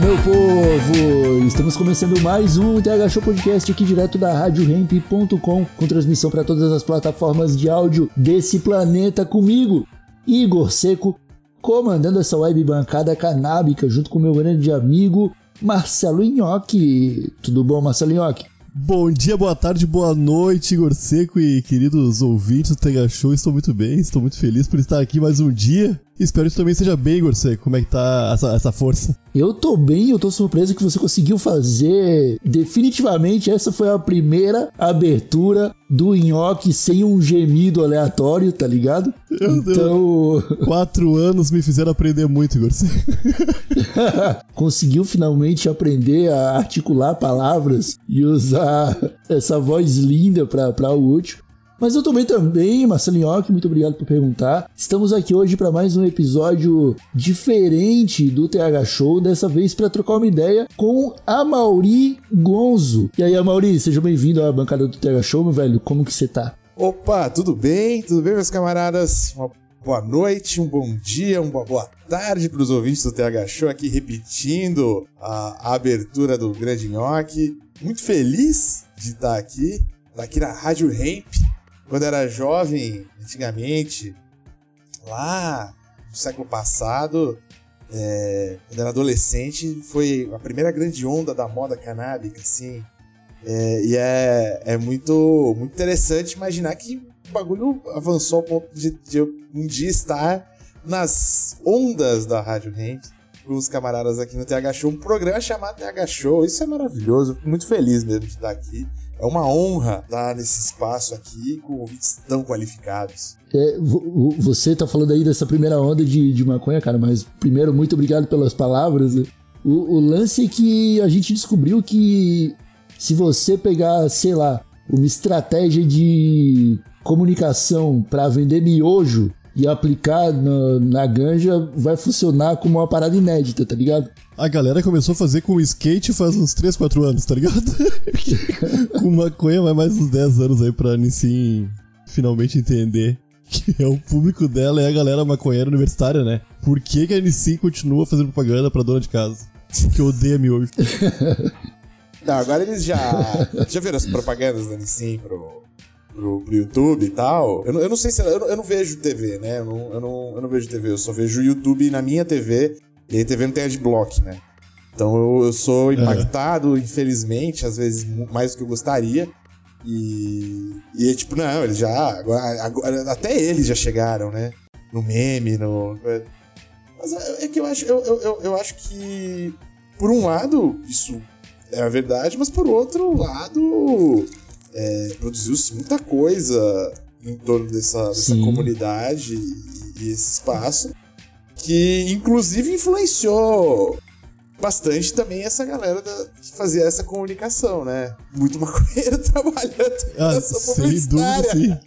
Meu povo! Estamos começando mais um TH Show Podcast aqui direto da RadioRamp.com com transmissão para todas as plataformas de áudio desse planeta comigo, Igor Seco, comandando essa web bancada canábica junto com meu grande amigo Marcelo Nhoque. Tudo bom, Marcelo Nhoque? Bom dia, boa tarde, boa noite, Igor Seco e queridos ouvintes do Tega Show. Estou muito bem, estou muito feliz por estar aqui mais um dia. Espero que também seja bem, Igor Seco. Como é que tá essa, essa força? Eu tô bem, eu tô surpreso que você conseguiu fazer. Definitivamente, essa foi a primeira abertura do nhoque sem um gemido aleatório, tá ligado? Meu então. Quatro anos me fizeram aprender muito, Igor Seco. conseguiu finalmente aprender a articular palavras e usar essa voz linda pra, pra o útil. Mas eu também, Marcelo Nhoque, muito obrigado por perguntar. Estamos aqui hoje para mais um episódio diferente do TH Show, dessa vez para trocar uma ideia com a Mauri Gonzo. E aí, Mauri, seja bem-vindo à bancada do TH Show, meu velho. Como que você tá? Opa, tudo bem? Tudo bem, meus camaradas? Uma boa noite, um bom dia, uma boa tarde para os ouvintes do TH Show aqui repetindo a, abertura do Grande Nhoque. Muito feliz de estar aqui, estar aqui na Rádio Ramp, quando era jovem, antigamente, lá no século passado, é, quando era adolescente, foi a primeira grande onda da moda canábica, assim. É, e é, é muito, muito interessante imaginar que o bagulho avançou ao ponto de, de um dia estar nas ondas da Rádio Ramp com os camaradas aqui no TH Show, um programa chamado TH Show. Isso é maravilhoso, fico muito feliz mesmo de estar aqui. É uma honra estar nesse espaço aqui com ouvintes tão qualificados. É, você tá falando aí dessa primeira onda de, de maconha, cara, mas primeiro, muito obrigado pelas palavras. Né? O, o lance é que a gente descobriu que se você pegar, sei lá, uma estratégia de comunicação para vender miojo e aplicar na, na ganja, vai funcionar como uma parada inédita, tá ligado? A galera começou a fazer com skate faz uns 3, 4 anos, tá ligado? com maconha vai mais uns 10 anos aí pra Nissin finalmente entender que é o público dela é a galera maconheira universitária, né? Por que, que a Nissin continua fazendo propaganda pra dona de casa? Que odeia miojo. Não, agora eles já. Já viram as propagandas da Nissin pro, pro, pro YouTube e tal? Eu não, eu não sei se. Eu não, eu não vejo TV, né? Eu não, eu, não, eu não vejo TV, eu só vejo YouTube na minha TV. E a TV não tem adblock, né? Então eu, eu sou impactado, infelizmente, às vezes mais do que eu gostaria. E, e é tipo, não, eles já. Agora, agora, até eles já chegaram, né? No meme, no. Mas é, é que eu acho, eu, eu, eu acho que, por um lado, isso é a verdade, mas por outro lado, é, produziu-se muita coisa em torno dessa, dessa comunidade e, e esse espaço que inclusive influenciou bastante também essa galera da, que fazia essa comunicação, né? Muito maconheiro trabalhando ah, nessa sem dúvida, sim.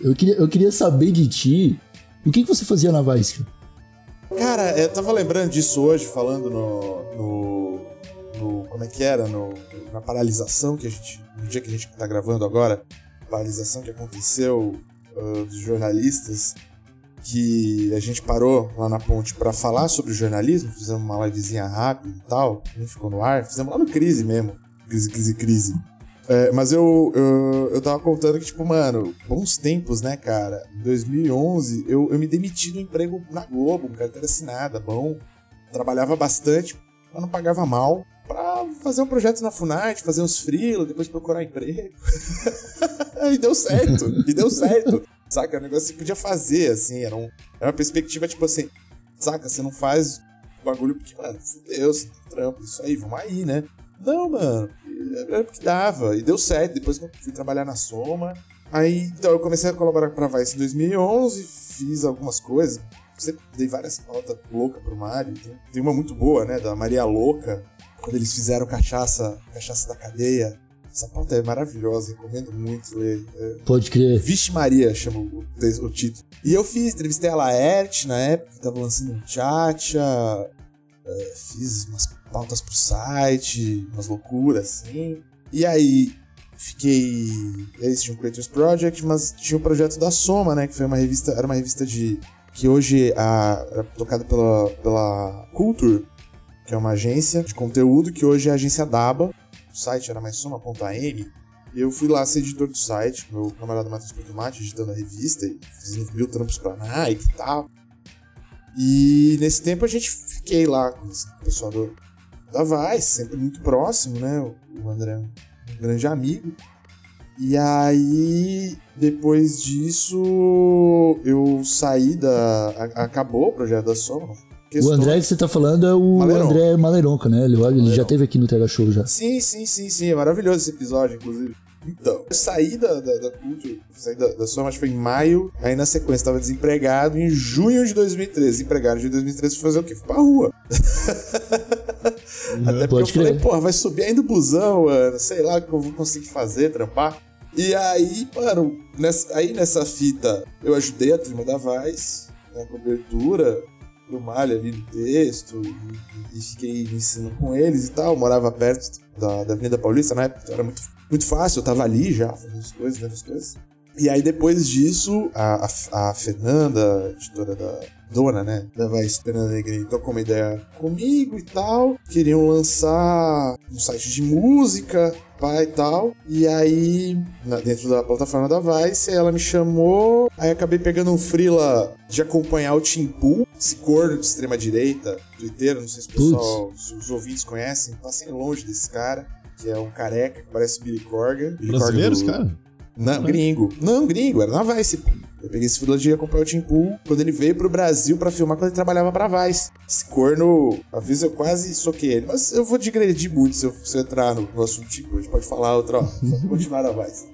eu, queria, eu queria saber de ti, o que, que você fazia na Vice? Cara, eu tava lembrando disso hoje, falando no, no, no como é que era, no, na paralisação que a gente, no dia que a gente tá gravando agora, paralisação que aconteceu uh, dos jornalistas, que a gente parou lá na ponte para falar sobre jornalismo, fizemos uma livezinha rápida e tal, nem ficou no ar, fizemos lá no Crise mesmo, Crise, Crise, Crise. É, mas eu, eu, eu tava contando que, tipo, mano, bons tempos, né, cara? Em 2011, eu, eu me demiti do emprego na Globo, carteira assinada, bom. Trabalhava bastante, mas não pagava mal. Fazer um projeto na Funarte, fazer uns freela, depois procurar emprego. e deu certo, e deu certo. Saca? É um negócio que você podia fazer, assim. Era, um, era uma perspectiva, tipo assim, saca? Você não faz bagulho porque, mano, fudeu, você tem trampo, isso aí, vamos aí, né? Não, mano, era porque dava. E deu certo. Depois eu fui trabalhar na Soma, Aí, então, eu comecei a colaborar pra Vice em 2011, fiz algumas coisas, sempre dei várias pautas loucas pro Mário. Tem uma muito boa, né, da Maria Louca, quando eles fizeram cachaça, cachaça da cadeia. Essa pauta é maravilhosa, recomendo muito ler. É, Pode crer. Vixe Maria chama o, o título. E eu fiz, entrevistei a Laerte na época, que tava lançando um chat, é, fiz umas pautas pro site, umas loucuras assim. E aí, fiquei. Eles tinham o Creators Project, mas tinha o projeto da Soma, né? Que foi uma revista. Era uma revista de. que hoje a, era tocada pela, pela Culture, que é uma agência de conteúdo, que hoje é a agência DABA. O site era mais soma.am. E eu fui lá ser editor do site, meu camarada Matheus Portomate, editando a revista e fazendo mil trampos pra Nike e tal. E nesse tempo a gente fiquei lá com o pessoal do, da Vice, sempre muito próximo, né? O André um grande amigo. E aí, depois disso, eu saí da. acabou o projeto da Soma. O André que você tá falando é o. André Maleronca, né? Ele, ele já teve aqui no TH Show já. Sim, sim, sim, sim. É maravilhoso esse episódio, inclusive. Então, eu saí da, da, da saí da, da Soma, acho que foi em maio. Aí na sequência tava desempregado. Em junho de 2013, empregado de 2013, fui fazer o quê? Fui pra rua. Até porque eu falei, crer. porra, vai subir ainda o busão, mano. Sei lá o que eu vou conseguir fazer, trampar. E aí, mano, nessa, aí nessa fita, eu ajudei a turma da Vice, na cobertura, pro Malha ali no texto, e, fiquei me ensinando com eles e tal. Eu morava perto da, da Avenida Paulista, na época então era muito, muito fácil, eu tava ali já, fazendo as coisas, vendo as coisas. E aí, depois disso, a, a, a Fernanda, editora da dona, né, da Vice Fernanda Negrini, trocou uma ideia comigo e tal. Queriam lançar um site de música, pá e tal. E aí, dentro da plataforma da Vice, ela me chamou. Aí acabei pegando um freela de acompanhar o Tim Pool, esse corno de extrema-direita, twitteiro, não sei se o pessoal, se os ouvintes conhecem, passem longe desse cara. Que é um careca que parece Billy Corgan. Billy Corgan Brasileiros, do- cara? não, gringo. Não, gringo, era na Vice. pô. Eu peguei esse fila de acompanhar o Tim Pool quando ele veio pro Brasil pra filmar quando ele trabalhava pra Vice. Esse corno, às vezes eu quase soquei ele, mas eu vou digredir muito se eu, se eu entrar no, no assunto tipo, a gente pode falar outra hora, só continuar na Vice.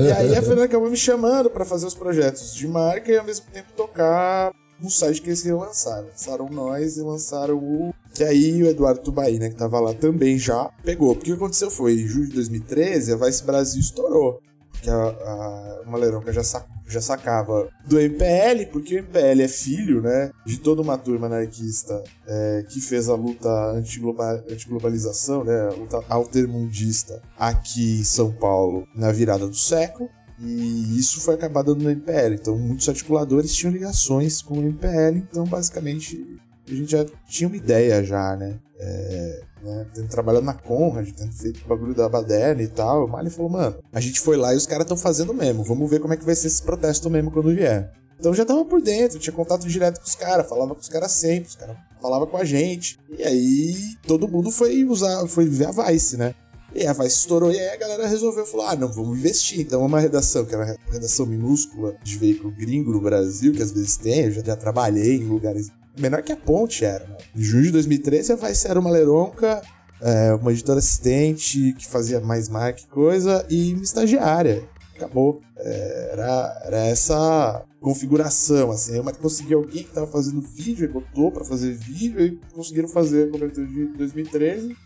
e aí a Fernanda acabou me chamando pra fazer os projetos de marca e ao mesmo tempo tocar um site que eles queriam lançar. Lançaram nós e lançaram o. Que aí o Eduardo Tubaí, né, que tava lá também já, pegou. Porque o que aconteceu foi, em julho de 2013, a Vice Brasil estourou. Porque a, a Maleronca já, sa- já sacava do MPL, porque o MPL é filho, né, de toda uma turma anarquista é, que fez a luta antigloba- antiglobalização, né, a luta altermundista aqui em São Paulo na virada do século. E isso foi acabar dando no MPL. Então, muitos articuladores tinham ligações com o MPL. Então, basicamente, a gente já tinha uma ideia já, né? É, né, tendo trabalhado na Conrad, tendo feito o bagulho da Baderna e tal. O Mali falou, mano, a gente foi lá e os caras estão fazendo mesmo. Vamos ver como é que vai ser esse protesto mesmo quando vier. Então já tava por dentro, tinha contato direto com os caras, falava com os caras sempre, os caras falavam com a gente. E aí todo mundo foi usar, foi ver a Vice, né? E a Vice estourou, e aí a galera resolveu falar: ah, não, vamos investir. Então, uma redação, que era uma redação minúscula de veículo gringo no Brasil, que às vezes tem, eu já, já trabalhei em lugares menor que a ponte era. Né? Em junho de 2013, a Vice era uma leronca, é, uma editora assistente que fazia mais marca e coisa, e uma estagiária. Acabou. É, era, era essa configuração, assim. Eu consegui alguém que tava fazendo vídeo, e botou pra fazer vídeo, e conseguiram fazer a cobertura de 2013.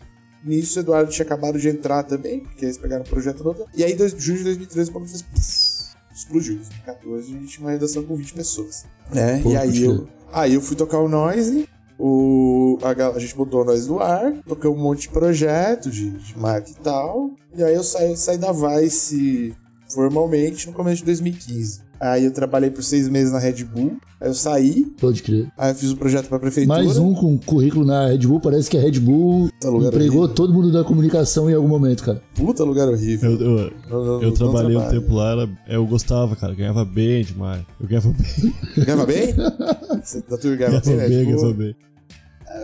Nisso, o Eduardo tinha acabado de entrar também, porque eles pegaram o projeto novo. E aí, em junho de 2013, o bagulho fez. puf, explodiu. Em 2014, a gente tinha uma redação com 20 pessoas. Né? Pô, e aí eu. Aí eu fui tocar o Noise. O, a, a gente botou o Noise no ar, tocamos um monte de projeto de, de marca e tal. E aí eu saí, saí da Vice formalmente no começo de 2015. Aí eu trabalhei por seis meses na Red Bull. Aí eu saí, Pode crer. aí eu fiz o projeto pra prefeitura. Mais um com currículo na Red Bull. Parece que a Red Bull Puta lugar empregou horrível. todo mundo da comunicação em algum momento, cara. Puta lugar horrível. Eu, eu, Não- não- eu trabalhei um tempo lá, era- eu gostava, cara, ganhava bem demais. Eu ganhava bem, Ganhava bem? Você da tua ganhava ganhava bem, bem, ganhava bem.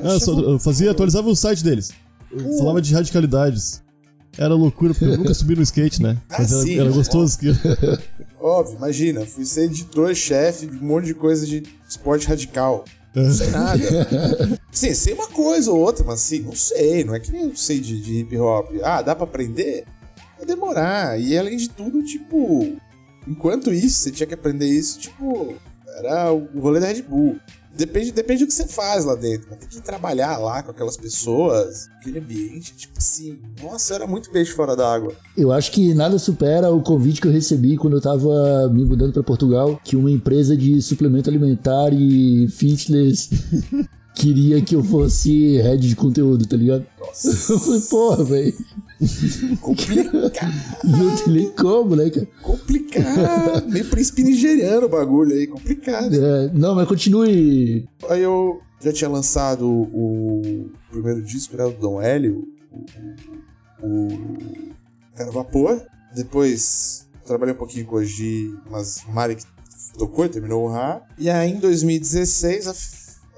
Ah, só- eu fazia, atualizava o site deles. Eu falava de radicalidades. Era loucura, porque eu nunca subi no skate, né? Ah, Mas era, sim, era gostoso. Que... Óbvio, imagina, fui ser editor-chefe de um monte de coisa de esporte radical. Não sei nada. Sim, sei uma coisa ou outra, mas assim, não sei. Não é que nem eu sei de, de hip hop. Ah, dá pra aprender? Vai demorar. E além de tudo, tipo. Enquanto isso, você tinha que aprender isso, tipo, era o rolê da Red Bull. Depende, depende do que você faz lá dentro. Mas tem que trabalhar lá com aquelas pessoas, aquele ambiente, tipo assim. Nossa, era muito peixe fora d'água. Eu acho que nada supera o convite que eu recebi quando eu tava me mudando pra Portugal, que uma empresa de suplemento alimentar e fitness queria que eu fosse head de conteúdo, tá ligado? Nossa. Eu falei, porra, velho. Complicado, Não tem nem como, né, cara? complicado. Meio príncipe nigeriano o bagulho aí, complicado. É, não, mas continue. Aí eu já tinha lançado o primeiro disco, né, do Dom Hélio, o, o, o Cara Vapor. Depois trabalhei um pouquinho com o Oji, mas o Mari que tocou e terminou o Rá. E aí em 2016 a,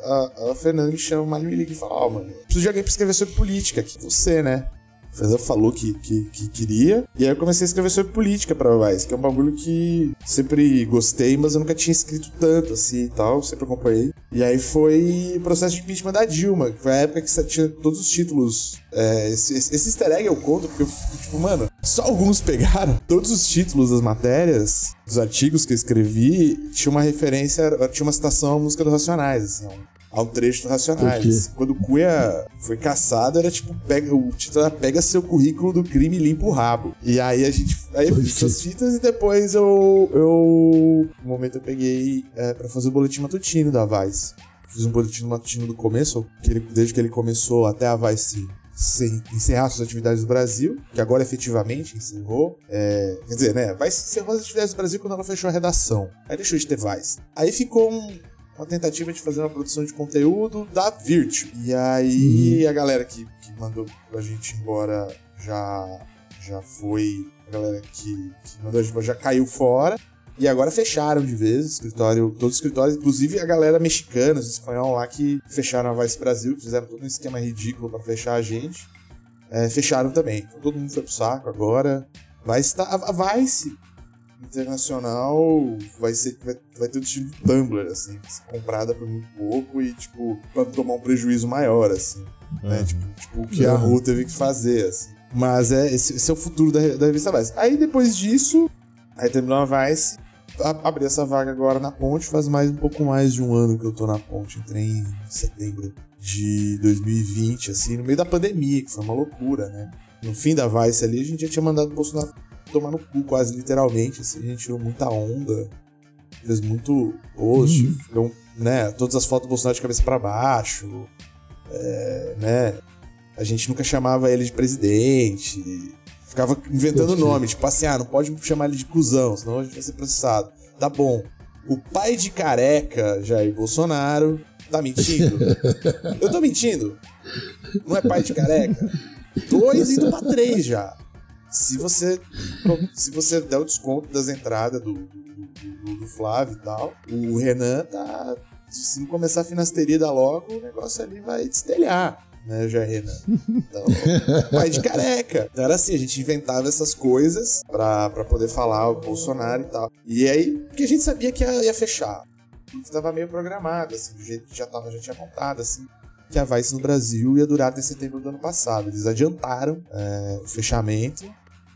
a, a Fernanda me chama, Mari me liga e fala: Ó, mano, preciso de alguém pra escrever sobre política aqui. Você, né? Fernanda falou que, que, que queria. E aí eu comecei a escrever sobre política pra Vice, que é um bagulho que sempre gostei, mas eu nunca tinha escrito tanto assim e tal, sempre acompanhei. E aí foi o processo de impeachment da Dilma, que foi a época que tinha todos os títulos. É, esse, esse esse easter egg eu conto, porque eu fico tipo, mano, só alguns pegaram. Todos os títulos das matérias, dos artigos que eu escrevi, tinha uma referência, tinha uma citação à música do Racionais, assim, a um trecho do? Racionais. Quando o Cunha foi caçado, era tipo, pega, o título era Pega seu currículo do crime e limpa o rabo. E aí a gente. Aí eu fiz essas fitas e depois eu. eu no momento eu peguei é, pra fazer o boletim matutino da Vice. Fiz um boletim matutino do começo, que ele- desde que ele começou até a Vice se- encerrar suas atividades no Brasil, que agora efetivamente encerrou. É, quer dizer, né? Vice encerrou as atividades do Brasil quando ela fechou a redação. Aí deixou de ter Vice. Aí ficou um, uma tentativa de fazer uma produção de conteúdo da Virtue. E aí a galera que, que mandou a gente embora já, já foi. A galera que, que mandou a gente embora já caiu fora. E agora fecharam de vez o escritório, todos os escritórios, inclusive a galera mexicana, os espanhol lá que fecharam a Vice Brasil, que fizeram todo um esquema ridículo pra fechar a gente. é, fecharam também. Então todo mundo foi pro saco agora. Vai estar. A a Vice internacional vai ser vai, vai ter o estilo Tumblr, assim, comprada por muito pouco e, tipo, pra tomar um prejuízo maior, assim. Né? Aham. Tipo, tipo, o que a Ru teve que fazer, assim. Mas é, esse, esse é o futuro da, da revista Vice. Aí depois disso, aí terminou a Vice, a- abri essa vaga agora na ponte, faz mais um pouco mais de um ano que eu tô na ponte, entrei em setembro de 2020, assim, no meio da pandemia, que foi uma loucura, né? No fim da Vice ali, a gente já tinha mandado o Bolsonaro tomar no cu, quase literalmente, assim, a gente tirou muita onda, fez muito post, ficam, né, todas as fotos do Bolsonaro de cabeça pra baixo, é, né, a gente nunca chamava ele de presidente, ficava inventando nome, tipo assim, ah, não pode chamar ele de cuzão, senão a gente vai ser processado. Tá bom. O pai de careca, Jair Bolsonaro, tá mentindo? Eu tô mentindo? Não é pai de careca? Dois indo pra três já. Se você, se você der o desconto das entradas do, do, do- do Flávio e tal, o Renan tá. Se não começar a finasteria logo, o negócio ali vai destelhar, né, já Renan? Então, pai de careca. Então era assim, a gente inventava essas coisas pra, pra poder falar o Bolsonaro e tal. E aí, porque a gente sabia que ia, ia fechar. Porque tava meio programado, assim, do jeito que já, tava, já tinha montado, assim que a Vice no Brasil ia durar até setembro do ano passado. Eles adiantaram é, o fechamento.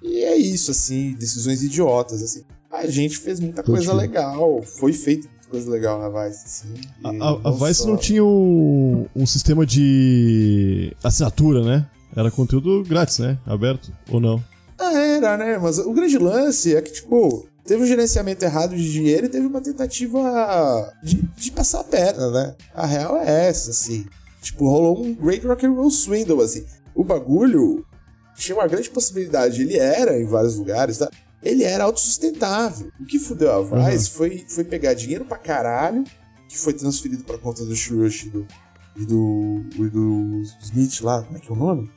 E é isso, assim, decisões idiotas, assim. A gente fez muita Pode coisa legal, foi feita muita coisa legal na Vice, assim. A, a- a Vice só- não tinha um, um sistema de assinatura, né? Era conteúdo grátis, né? Aberto ou não? Ah, era, né? Mas o grande lance é que, tipo, teve um gerenciamento errado de dinheiro e teve uma tentativa de, de passar a perna, né? A real é essa, assim. Tipo, rolou um Great Rock and Roll Swindle, assim. O bagulho tinha uma grande possibilidade. Ele era, em vários lugares, tá? Ele era autossustentável. O que fudeu a Vice foi, foi pegar dinheiro pra caralho, que foi transferido pra conta do Shurush e do, e do, e do Smith lá. Como é que é o nome?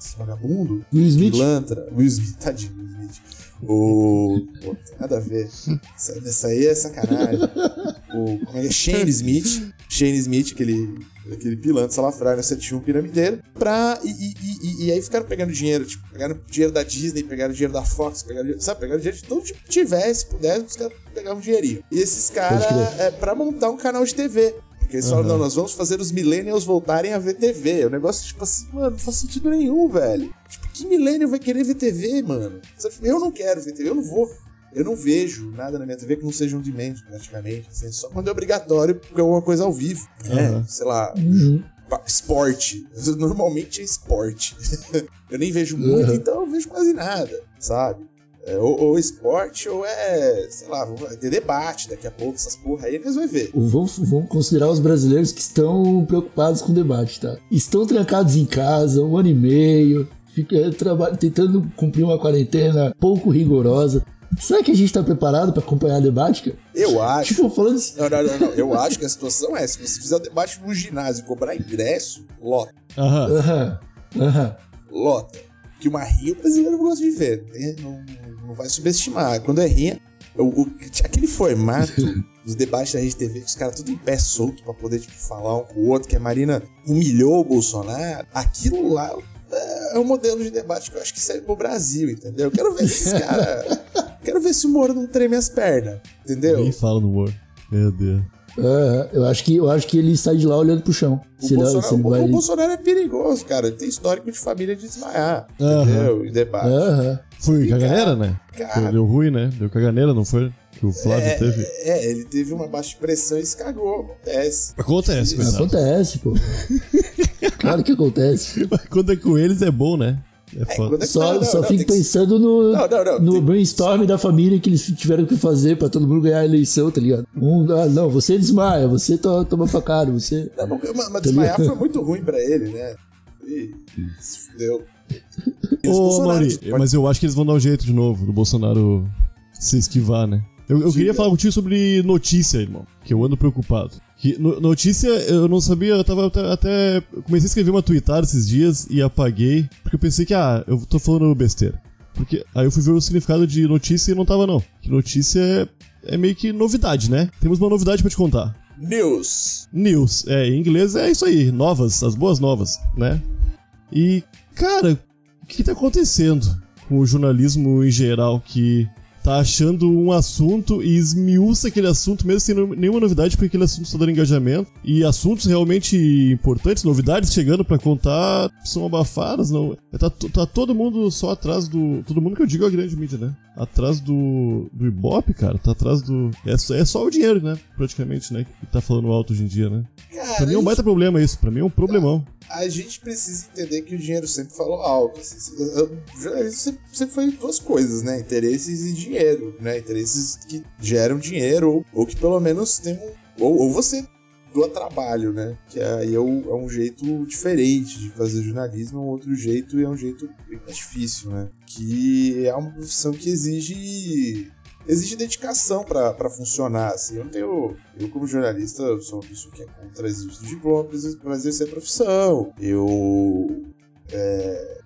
Esse vagabundo? Will Smith? Pilantra. Will Smith, tadinho, Will Smith. O. Pô, nada a ver. Isso, isso aí é sacanagem. O. Como é que é? Shane Smith. Shane Smith, aquele. Aquele pilantra salafrário, você tinha um piramideiro. Pra. E, e, e, e aí ficaram pegando dinheiro. Tipo, pegaram dinheiro da Disney, pegaram dinheiro da Fox, pegaram. Sabe, pegaram dinheiro de todo tipo que tivesse, pudesse, os caras pegavam um dinheirinho. E esses caras. É pra montar um canal de TV. Porque eles falam, não, nós vamos fazer os millennials voltarem a ver TV. É um negócio, tipo assim, mano, não faz sentido nenhum, velho. Tipo, que millennial vai querer ver TV, mano? Eu não quero ver TV, eu não vou Eu não vejo nada na minha TV que não seja um demand, praticamente. Assim, só quando é obrigatório, porque é alguma coisa ao vivo. Né? Aham. Sei lá, Uhum. esporte. Normalmente é esporte. eu nem vejo muito, Uhum. então eu vejo quase nada, sabe? É, ou, ou esporte, ou é, sei lá, vai ter debate daqui a pouco, essas porra aí, nós vamos ver. Vamos, vamos considerar os brasileiros que estão preocupados com o debate, tá? Estão trancados em casa um ano e meio, fica, tentando cumprir uma quarentena pouco rigorosa. Será que a gente tá preparado pra acompanhar debate, cara? Eu acho. Tipo, falando assim, Não, não, não, não. Eu acho que a situação é: se você fizer o debate no ginásio e cobrar ingresso, lota, Aham. aham, aham. lota. Que uma rinha o brasileiro gosta de ver. né? Não, não vai subestimar. Quando é rinha, o, o- aquele formato dos debates da Rede TV, que os caras tudo em pé solto pra poder tipo, falar um com o outro, que a Marina humilhou o Bolsonaro, aquilo lá é, é um modelo de debate que eu acho que serve pro Brasil, entendeu? Eu quero ver esses caras. quero ver se o Moro não treme as pernas, entendeu? Nem fala no humor. Meu Deus. aham. Eu, acho que, eu acho que ele sai de lá olhando pro chão. O Se ele, Bolsonaro, se ele o- vai... o Bolsonaro é perigoso, cara. Ele tem histórico de família de desmaiar. Aham. Entendeu? Em debate. Aham. Foi E, caganeira, né? cara- deu ruim, né? Deu caganeira, não foi? Que o Flávio É, teve. é, ele teve uma baixa pressão e se cagou. Acontece. Acontece, coitado. Acontece, pô. claro que acontece. Mas quando é com eles é bom, né? É É, é- Só, não, só não, fico que- pensando no, Não, não, não, no tem- brainstorm da família que eles tiveram que fazer pra todo mundo ganhar a eleição, tá ligado? Um, ah, não, você desmaia, você to, toma facada, você. Não, mas- mas, mas desmaiar foi muito ruim pra ele, né? E se fudeu. Ô, Mauri, mas eu acho que eles vão dar um jeito de novo do Bolsonaro se esquivar, né? Eu, eu queria falar contigo sobre notícia, irmão, que eu ando preocupado. Que, no- notícia, eu não sabia, eu tava até, até- Comecei a escrever uma tweetada esses dias e apaguei, porque eu pensei que, ah, eu tô falando besteira. Porque aí eu fui ver o significado de notícia e não tava, não. Que notícia é, é meio que novidade, né? Temos uma novidade pra te contar. News. News. É, em inglês é isso aí, novas, as boas novas, né? E, cara, o que tá acontecendo com o jornalismo em geral que tá achando um assunto e esmiuça aquele assunto mesmo sem nenhuma novidade, porque aquele assunto tá dando engajamento. E assuntos realmente importantes, novidades chegando pra contar, são abafadas, não. Tá, to- tá todo mundo só atrás do. Todo mundo que eu digo é a grande mídia, né? Atrás do. do Ibope, cara. Tá atrás do. É só, é só o dinheiro, né? Praticamente, né? Que tá falando alto hoje em dia, né? Cara, Pra mim é um baita problema isso. Pra mim é um problemão. a gente precisa entender que o dinheiro sempre falou alto. Assim, jornalismo sempre, sempre foi duas coisas, né? Interesses e dinheiro, né? Interesses que geram dinheiro ou, ou que pelo menos tem um... Ou, ou você doa trabalho, né? Que aí é, o- é um jeito diferente de fazer jornalismo, é um outro jeito e é um jeito bem mais difícil, né? Que é uma profissão que exige exige dedicação pra funcionar, assim. Eu tenho... Eu, como jornalista, sou uma pessoa que é contra de diploma pra exercer a profissão. Eu... é,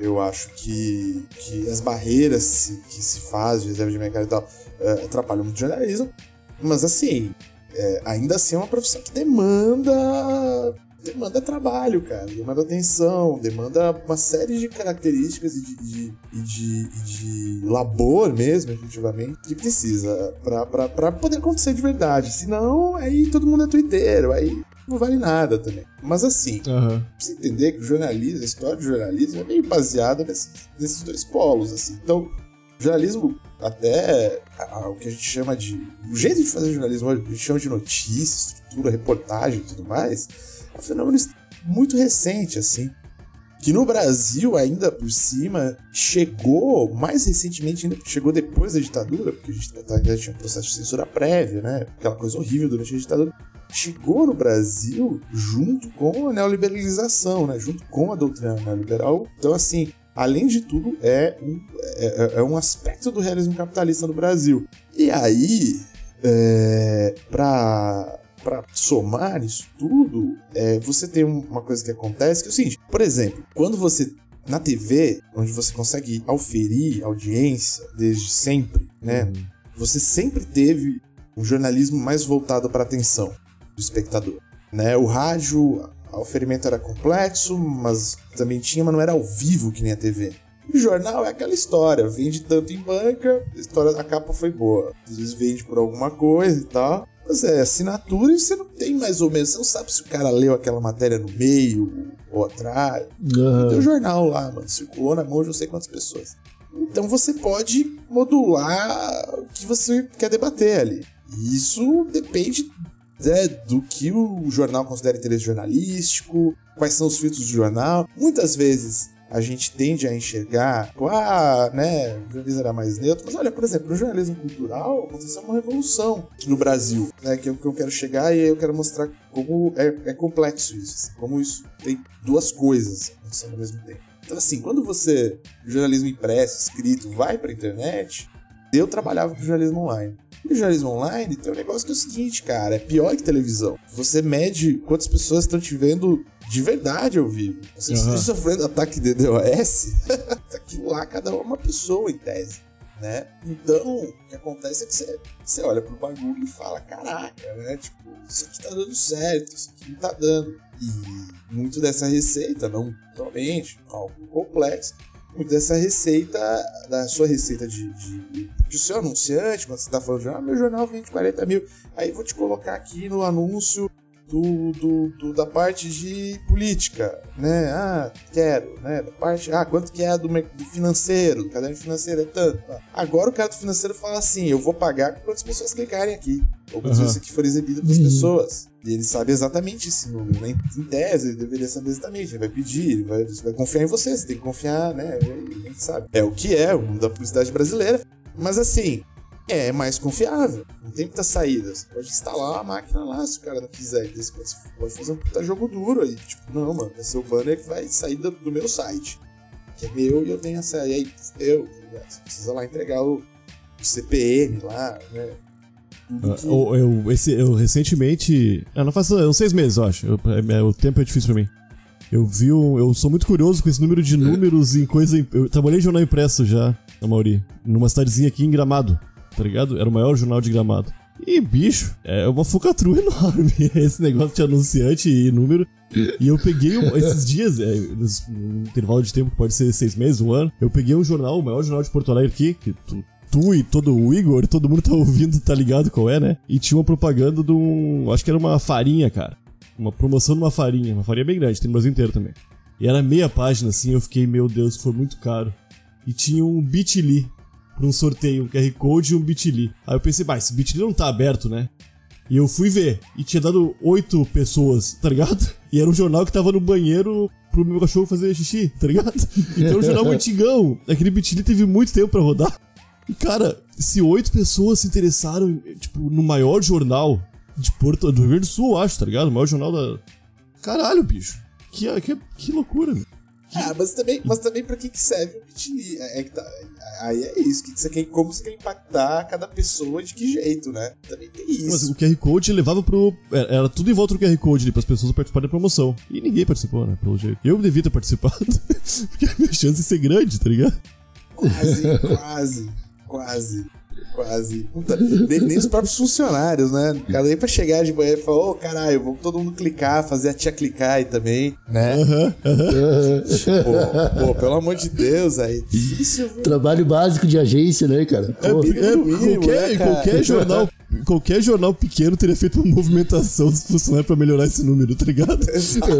eu acho que, que as barreiras que se faz de reserva de mercado e tal é, atrapalham muito o jornalismo. Mas, assim, é, ainda assim é uma profissão que demanda... Demanda trabalho, cara. Demanda atenção, demanda uma série de características e de, de, de, e de labor mesmo, efetivamente, que precisa pra poder acontecer de verdade. Senão, aí todo mundo é twitteiro, aí não vale nada também. Mas assim, Aham. precisa entender que o jornalismo, a história do jornalismo é meio baseada nesses, nesses dois polos, assim. Então, jornalismo, até o que a gente chama de... O jeito de fazer jornalismo a gente chama de notícia, estrutura, reportagem e tudo mais, é um fenômeno muito recente, assim. Que no Brasil, ainda por cima, chegou, mais recentemente ainda, porque chegou depois da ditadura, porque a gente tá- ainda tinha um processo de censura prévia, né? Aquela coisa horrível durante a ditadura chegou no Brasil junto com a neoliberalização, né? Junto com a doutrina neoliberal. Então, assim, além de tudo, é um, é, é um aspecto do realismo capitalista no Brasil. E aí, é, para para somar isso tudo, é, você tem um- uma coisa que acontece que é o seguinte, por exemplo, quando você na TV, onde você consegue auferir audiência desde sempre, né? Você sempre teve um jornalismo mais voltado para atenção do espectador. Né? O rádio, o oferimento era complexo, mas também tinha, mas não era ao vivo que nem a TV. O jornal é aquela história, vende tanto em banca, a história da capa foi boa. Às vezes vende por alguma coisa e tal. Mas é assinatura e você não tem mais ou menos, você não sabe se o cara leu aquela matéria no meio ou atrás. Tem o jornal lá, mano, circulou na mão de não sei quantas pessoas. Então você pode modular o que você quer debater ali. Isso depende né, do que o jornal considera interesse jornalístico, quais são os filtros do jornal. Muitas vezes a gente tende a enxergar, ah, né, o jornalismo era mais neutro, mas olha, por exemplo, no jornalismo cultural aconteceu uma revolução no Brasil, né, que é o que eu quero chegar e eu quero mostrar como é, é complexo isso, assim, como isso tem duas coisas acontecendo ao mesmo tempo. Então, assim, quando você, jornalismo impresso, escrito, vai pra internet, eu trabalhava com jornalismo online. E o jornalismo online tem um negócio que é o seguinte, cara, é pior que televisão. Você mede quantas pessoas estão te vendo de verdade ao vivo. Você uhum. sofrendo ataque de DDoS, aquilo lá, cada uma pessoa em tese. Né? Então, o que acontece é que você, você olha pro bagulho e fala, caraca, né? Tipo, isso aqui tá dando certo, isso aqui não tá dando. E muito dessa receita, não totalmente, algo complexo, dessa receita, da sua receita de, de, de seu anunciante, quando você tá falando, ah, meu jornal vende 40 mil, aí vou te colocar aqui no anúncio do, do, do, da parte de política, né? Ah, quero, né? Da parte, ah, quanto que é do, do financeiro, do caderno financeiro é tanto. Tá. Agora o cara do financeiro fala assim, eu vou pagar quantas pessoas clicarem aqui, ou quantas uhum. vezes aqui for exibido para as uhum. pessoas. E ele sabe exatamente esse número, né? Em tese, ele deveria saber exatamente, ele vai pedir, ele vai, vai confiar em você, você tem que confiar, né? A gente sabe. É o que é o mundo da publicidade brasileira. Mas assim, é mais confiável. Não tem muitas saídas. Você pode instalar a máquina lá se o cara não quiser. Você pode fazer um puta jogo duro aí. Tipo, não, mano, esse é o banner que vai sair do, do meu site. Que é meu e eu tenho acesso. E aí, eu, você precisa lá entregar o, o CPM lá, né? Que... Eu, eu, esse, eu recentemente. Eu não faço. Uns seis meses, eu acho. Eu, é, o tempo é difícil pra mim. Eu vi um, Eu sou muito curioso com esse número de números em coisa. Eu trabalhei em jornal impresso já, na Mauri. Numa cidadezinha aqui em Gramado tá ligado? Era o maior jornal de gramado. E, bicho, é uma focatrua enorme esse negócio de anunciante e número. E eu peguei um, esses dias, é, um intervalo de tempo que pode ser seis meses, um ano, eu peguei um jornal, o maior jornal de Porto Alegre aqui, que tu, tu e todo o Igor, todo mundo tá ouvindo, tá ligado qual é, né? E tinha uma propaganda de um. Acho que era uma farinha, cara. Uma promoção de uma farinha. Uma farinha bem grande, tem no Brasil inteiro também. E era meia página assim, eu fiquei, meu Deus, foi muito caro. E tinha um Bitly pra um sorteio, um QR Code e um Bitly. Aí eu pensei, bah, esse Bitly não tá aberto, né? E eu fui ver. E tinha dado oito pessoas, tá ligado? E era um jornal que tava no banheiro pro meu cachorro fazer xixi, tá ligado? Então um jornal antigão. Aquele Bitly teve muito tempo para rodar. E cara, se oito pessoas se interessaram, tipo, no maior jornal de Porto do Rio Grande do Sul, acho, tá ligado? O maior jornal da. Caralho, bicho. Que, que, que loucura, meu. Ah, mas também, mas também pra que, que serve o Bitly? É, é que tá, aí é isso, que você quer, como você quer impactar cada pessoa de que jeito, né? Também tem isso. Mas o QR Code levava pro. Era tudo em volta do QR Code ali, pras pessoas participarem da promoção. E ninguém participou, né? Pelo jeito. Eu devia ter participado, porque a minha chance de ser grande, tá ligado? Quase, quase, quase. Quase. Puta, nem, nem, os próprios funcionários, né? Cada aí pra chegar de manhã e falar, ô oh, caralho, vamos todo mundo clicar, fazer a tia clicar aí também, né? Uhum, uhum. Pô, pô, pelo amor de Deus, aí. Difícil, Trabalho básico de agência, né, cara? É, é, mínimo, qualquer, né, cara? qualquer jornal. Qualquer jornal pequeno teria feito uma movimentação dos funcionários pra melhorar esse número, tá ligado? Exato.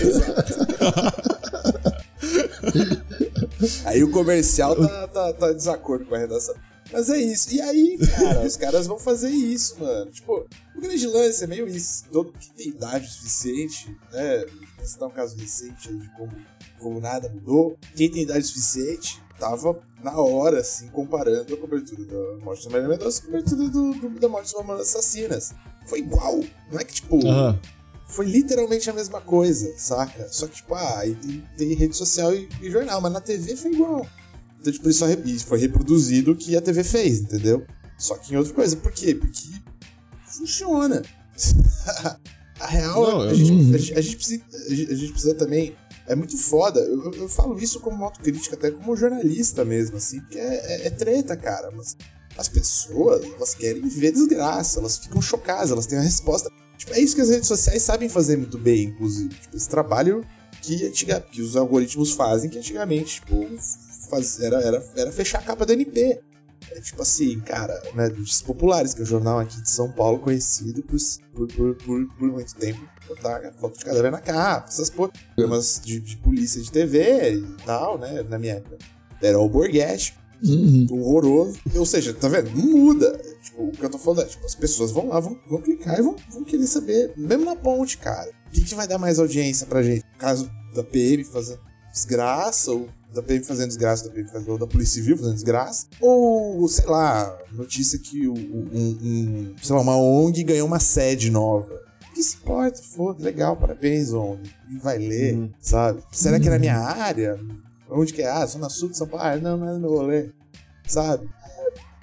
Exato. Aí o comercial tá, tá, tá em desacordo com a redação. Mas é isso. E aí, cara, os caras vão fazer isso, mano. Tipo, o grande lance é meio isso. Todo que tem idade suficiente, né? Citar um caso recente aí de como, como nada mudou. Quem tem idade suficiente tava na hora, assim, comparando a cobertura da morte da Maria Mendonça com a cobertura do, do, da morte dos Assassinas. Foi igual. Não é que, tipo. Uhum. Foi literalmente a mesma coisa, saca? Só que, tipo, ah, tem, tem rede social e, e jornal, mas na TV foi igual. Então, tipo, isso foi reproduzido o que a TV fez, entendeu? Só que em outra coisa. Por quê? Porque funciona. a real, Não, a, gente, a, gente, a, gente precisa, a gente precisa também. É muito foda. Eu, eu, eu falo isso como autocrítica, até como jornalista mesmo, assim, porque é, é, é treta, cara. Mas as pessoas, elas querem ver desgraça, elas ficam chocadas, elas têm a resposta. Tipo, é isso que as redes sociais sabem fazer muito bem, inclusive. Tipo, esse trabalho que, antiga, que os algoritmos fazem, que antigamente, tipo, era, era, era fechar a capa do NP. É tipo assim, cara, né, notícias populares, que é o jornal aqui de São Paulo conhecido por, por, por, por, por muito tempo botar foto de cadáver na capa, essas programas de, de polícia de TV e tal, né, na minha época. era o Borghetti, Uhum. horroroso. Ou seja, tá vendo? Não muda. Tipo, o que eu tô falando é, tipo, as pessoas vão lá, vão, vão clicar e vão, vão querer saber, mesmo na ponte, cara. O que, que vai dar mais audiência pra gente? No caso da PM fazendo desgraça, ou da PM fazendo desgraça, da PM fazendo, ou da Polícia Civil fazendo desgraça, ou, sei lá, notícia que um, um- sei lá, uma ONG ganhou uma sede nova. Que se importa? Foda, legal, parabéns, ONG. E vai ler, sabe? Será que é na minha área? Onde que é? Ah, Zona Sul de São Paulo. Ah, não, não é no meu rolê. Sabe?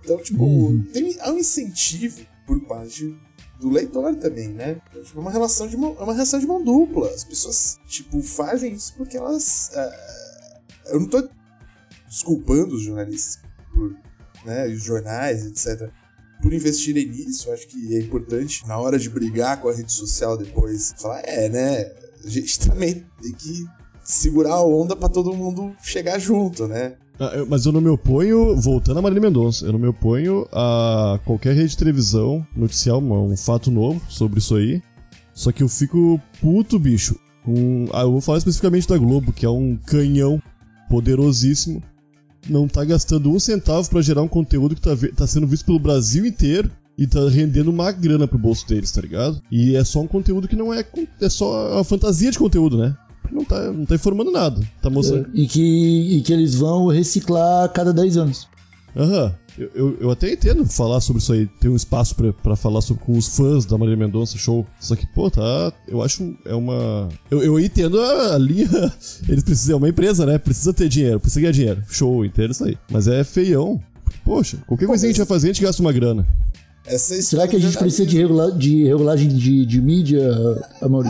Então, tipo, tem, há um incentivo por parte do leitor também, né? É uma relação de mão, é uma relação de mão dupla. As pessoas, tipo, fazem isso porque elas. ah, eu não tô desculpando os jornalistas por, né, e os jornais, etc. Por investirem nisso, acho que é importante, na hora de brigar com a rede social depois, falar, é, né? A gente também tem que segurar a onda pra todo mundo chegar junto, né? Ah, Mas eu não me oponho, voltando a Marília Mendonça, eu não me oponho a qualquer rede de televisão noticiar um, um fato novo sobre isso aí. Só que eu fico puto, bicho. Ah, eu vou falar especificamente da Globo, que é um canhão poderosíssimo. Não tá gastando um centavo pra gerar um conteúdo que tá, tá sendo visto pelo Brasil inteiro e tá rendendo uma grana pro bolso deles, tá ligado? E é só um conteúdo que não é. É só uma fantasia de conteúdo, né? Não tá, não tá informando nada. Tá mostrando. E que, e que eles vão reciclar a cada 10 anos. Aham. Eu, eu, eu até entendo falar sobre isso aí, ter um espaço pra, pra falar sobre, com os fãs da Marília Mendonça Show. Só que, pô, tá. Eu acho é uma. Eu, eu entendo a, a linha. Eles precisam. É uma empresa, né? Precisa ter dinheiro, precisa ganhar dinheiro. Show, entendo isso aí. Mas é feião. Poxa, qualquer coisinha que a gente vai fazer, a gente gasta uma grana. Essa é a Será que a gente precisa de, regula de regulagem de, de mídia, Amaury?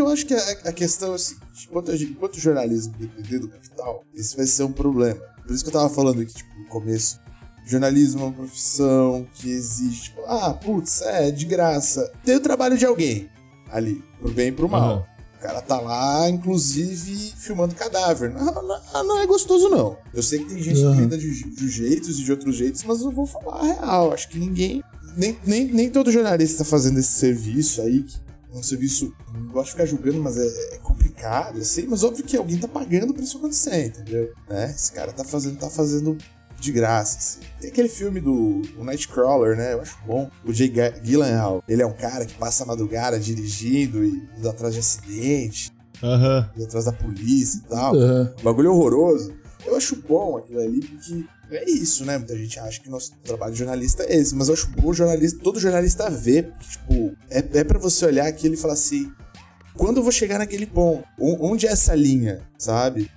Eu, que eu acho que a, a questão é o seguinte: enquanto, a o jornalismo depender do capital, esse vai ser um problema. Por isso que eu tava falando aqui, tipo, no começo. Jornalismo é uma profissão que exige, tipo, ah, putz, é de graça. Tem o trabalho de alguém ali, pro bem e pro mal. Aham. O cara tá lá, inclusive, filmando cadáver. Não, não, não é gostoso, não. Eu sei que tem gente Aham. que lida de, de jeitos e de outros jeitos, mas eu vou falar a real. Acho que ninguém. Nem, nem, nem todo jornalista tá fazendo esse serviço aí, que um serviço. Não gosto de ficar julgando, mas é, é complicado, assim. Mas óbvio que alguém tá pagando pra isso acontecer, entendeu? Né? Esse cara tá fazendo, tá fazendo de graça, assim. Tem aquele filme do Nightcrawler, né? Eu acho bom. O Jay Gyllenhaal. Ele é um cara que passa a madrugada dirigindo e indo atrás de acidente, Aham. indo atrás da polícia e tal. Aham. Bagulho horroroso. Eu acho bom aquilo ali, porque é isso, né? Muita gente acha que nosso trabalho de jornalista é esse, mas eu acho bom jornalista, todo jornalista ver, porque, tipo, é, é para você olhar aquilo e falar assim: quando eu vou chegar naquele ponto? Onde é essa linha, sabe?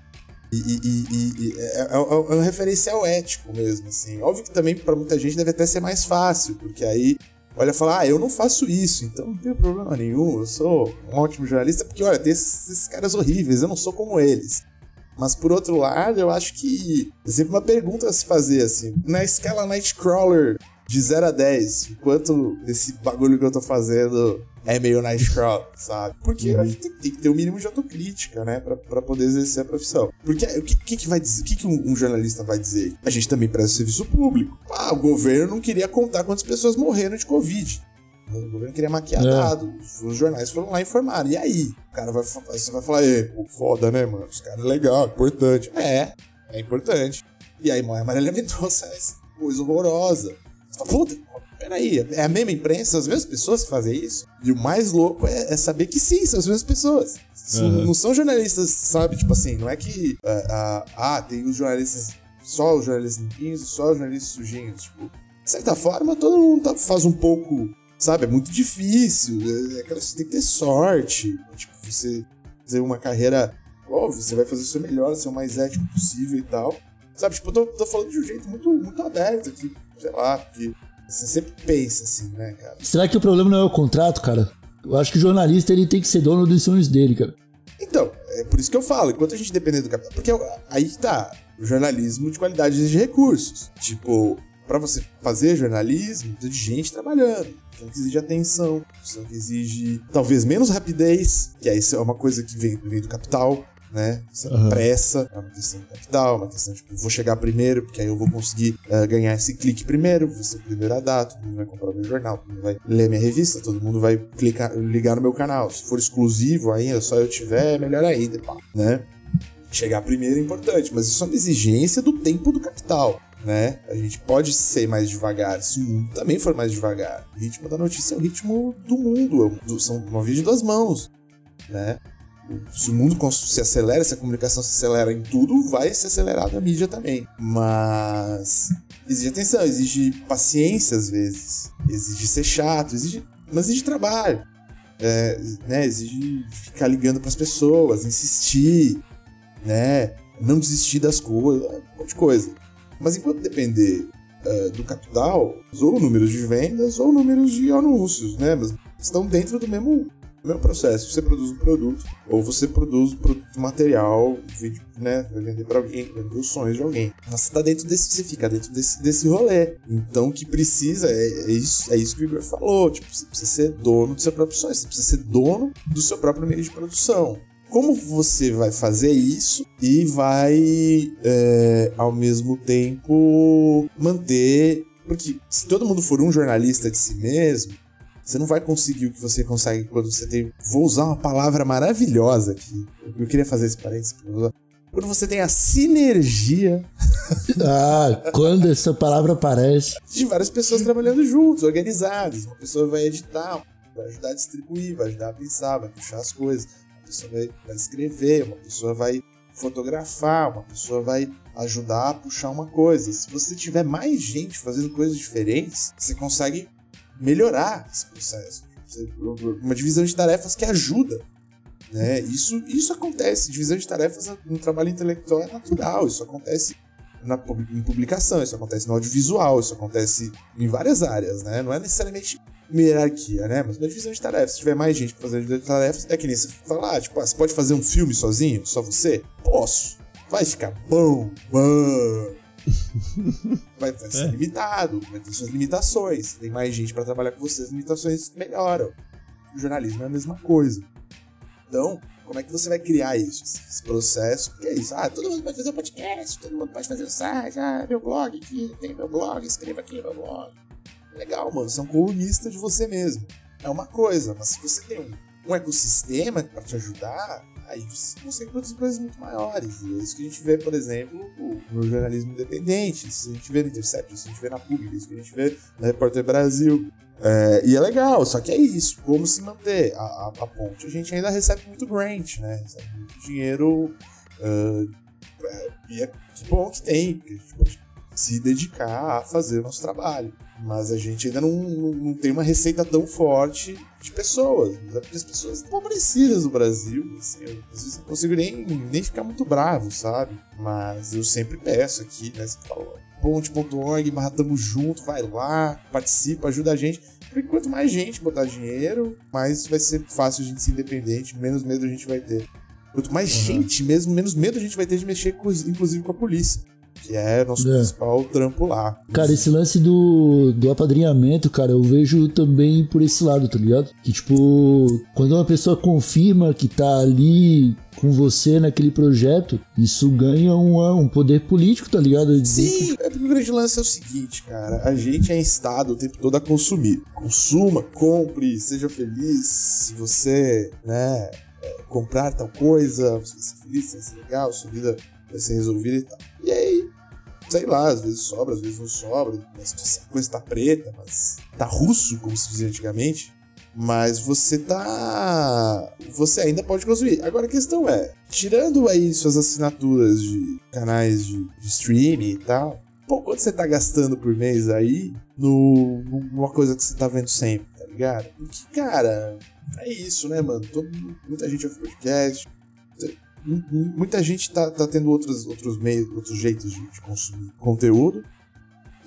E, e- e- e- e é, é- é um referencial ético mesmo, assim. Óbvio que também pra muita gente deve até ser mais fácil, porque aí olha e fala, ah, eu não faço isso, então não tem problema nenhum, eu sou um ótimo jornalista, porque olha, tem esses, esses caras horríveis, eu não sou como eles. Mas por outro lado, eu acho que é sempre uma pergunta a se fazer, assim. Na escala Nightcrawler de 0 a 10, quanto desse bagulho que eu tô fazendo é meio Nightcrawler, sabe? Porque a gente tem, tem que ter o mínimo de autocrítica, né? Pra, pra poder exercer a profissão. Porque o que, que, que vai dizer? O que, que um, um jornalista vai dizer? A gente também presta serviço público. Ah, o governo não queria contar quantas pessoas morreram de Covid. O governo queria maquiar É. dado. Os jornais foram lá e informaram. E aí? O cara vai, você vai falar, "Ê, pô, foda, né, mano? Os caras é legal, importante. É, é importante. E aí, mãe, a Marília Mendonça é essa coisa horrorosa. Você puta, peraí, é a mesma imprensa, são as mesmas pessoas que fazem isso? E o mais louco é, é saber que sim, são as mesmas pessoas. Uhum. Não são jornalistas, sabe? Tipo assim, não é que. ah, ah, ah, tem os jornalistas, só os jornalistas limpinhos e só os jornalistas sujinhos. Tipo, de certa forma, todo mundo tá- faz um pouco. Sabe, é muito difícil. É, aquela- você tem que ter sorte. Tipo, você fazer uma carreira. Óbvio, você vai fazer o seu melhor, ser o mais ético possível e tal. Sabe, tipo, eu tô, tô falando de um jeito muito, muito aberto aqui. Sei lá, porque você sempre pensa assim, né, cara? Será que o problema não é o contrato, cara? Eu acho que o jornalista ele tem que ser dono dos sonhos dele, cara. Então, é por isso que eu falo, enquanto a gente depender do capital. Porque aí que tá, o jornalismo de qualidade exige recursos. Tipo, pra você fazer jornalismo, precisa de gente trabalhando. Que exige atenção, que exige talvez menos rapidez, que aí isso é uma coisa que vem, vem do capital, né? Aham. pressa, é uma questão de capital, uma questão de, tipo, vou chegar primeiro, porque aí eu vou conseguir eh, ganhar esse clique primeiro, vou ser o primeiro a dar, todo mundo vai comprar o meu jornal, todo mundo vai ler minha revista, todo mundo vai clicar, ligar no meu canal. Se for exclusivo ainda, só eu tiver, melhor ainda, pá, né? chegar primeiro é importante, mas isso é uma exigência do tempo do capital. Né? A gente pode ser mais devagar se o mundo também for mais devagar. O ritmo da notícia é o ritmo do mundo, é são uma via de duas mãos. Né? Se o mundo se acelera, se a comunicação se acelera em tudo, vai se acelerar na mídia também. Mas exige atenção, exige paciência às vezes, exige ser chato, exige, mas exige trabalho. É, né, exige ficar ligando para as pessoas, insistir, né, não desistir das coisas, um monte de coisa. Mas enquanto depender uh, do capital, ou números de vendas ou números de anúncios, né, mas estão dentro do mesmo o mesmo processo, você produz um produto, ou você produz um produto material, né, vai vender para alguém, vender os sonhos de alguém. Mas você tá dentro desse, você fica dentro desse, desse rolê. Então o que precisa é, é isso, é isso que o Igor falou, tipo, você precisa ser dono do seu próprio sonho, você precisa ser dono do seu próprio meio de produção. Como você vai fazer isso e vai, é, ao mesmo tempo, manter. Porque se todo mundo for um jornalista de si mesmo, você não vai conseguir o que você consegue quando você tem. Vou usar uma palavra maravilhosa aqui. Eu queria fazer esse parênteses. Quando você tem a sinergia. ah, quando essa palavra aparece. De várias pessoas trabalhando juntos, organizadas. Uma pessoa vai editar, vai ajudar a distribuir, vai ajudar a pensar, vai puxar as coisas. Pessoa vai, vai escrever, uma pessoa vai fotografar, uma pessoa vai ajudar a puxar uma coisa. Se você tiver mais gente fazendo coisas diferentes, você consegue melhorar esse processo. Uma divisão de tarefas que ajuda. Né? Isso, isso acontece. Divisão de tarefas no trabalho intelectual é natural. Isso acontece na, em publicação, isso acontece no audiovisual, isso acontece em várias áreas. Né? Não é necessariamente uma hierarquia, né? Mas uma divisão de tarefas. Se tiver mais gente pra fazer a divisão de tarefas, é que nem você falar, ah, tipo, ah, você pode fazer um filme sozinho? Só você? Posso. Vai ficar bom, bom. vai, vai ser é. limitado, vai ter suas limitações. Tem mais gente para trabalhar com você, as limitações melhoram. O jornalismo é a mesma coisa. Então, como é que você vai criar isso, esse processo? Porque é isso, ah, todo mundo pode fazer um podcast, todo mundo pode fazer um site, ah, meu blog aqui, tem meu blog, escreva aqui meu blog. Legal, mano, você é um colunista de você mesmo. É uma coisa, mas se você tem um, um ecossistema para te ajudar, aí você consegue produzir coisas muito maiores. E é isso que a gente vê, por exemplo, no jornalismo independente, isso a gente vê no Intercept, isso a gente vê na Public, isso que a gente vê na Repórter Brasil. É, e é legal, só que é isso, como se manter a, a, a ponte. A gente ainda recebe muito grant, né? Recebe muito dinheiro. Uh, e é que bom que tem, porque a gente pode se dedicar a fazer o nosso trabalho. Mas a gente ainda não, não, não tem uma receita tão forte de pessoas. Né? Porque as pessoas estão aborrecidas no Brasil. Assim, eu, às vezes não consigo nem, nem ficar muito bravo, sabe? Mas eu sempre peço aqui, né? Você falou, ponte.org, barra tamo junto, vai lá, participa, ajuda a gente. Porque quanto mais gente botar dinheiro, mais vai ser fácil a gente ser independente, menos medo a gente vai ter. Quanto mais uhum. gente mesmo, menos medo a gente vai ter de mexer, com, inclusive com a polícia que é nosso é. principal trampo lá. Cara, esse lance do, do apadrinhamento, cara, eu vejo também por esse lado, tá ligado? Que, tipo, quando uma pessoa confirma que tá ali com você naquele projeto, isso ganha um, um poder político, tá ligado? Sim, é porque o grande lance é o seguinte, cara. A gente é instado o tempo todo a consumir. Consuma, compre, seja feliz. Se você, né, é, comprar tal coisa, você vai ser feliz, vai ser legal, sua vida vai ser resolvida e tal. E aí, sei lá, às vezes sobra, às vezes não sobra, a coisa tá preta, mas tá russo, como se dizia antigamente. Mas você tá. Você ainda pode consumir. Agora a questão é: tirando aí suas assinaturas de canais de, de streaming e tal, pô, quanto você tá gastando por mês aí no, numa coisa que você tá vendo sempre, tá ligado? Porque, cara, é isso, né, mano? Todo, muita gente ouve podcast, muita gente tá, tá tendo outros, outros meios, outros jeitos de, de, consumir conteúdo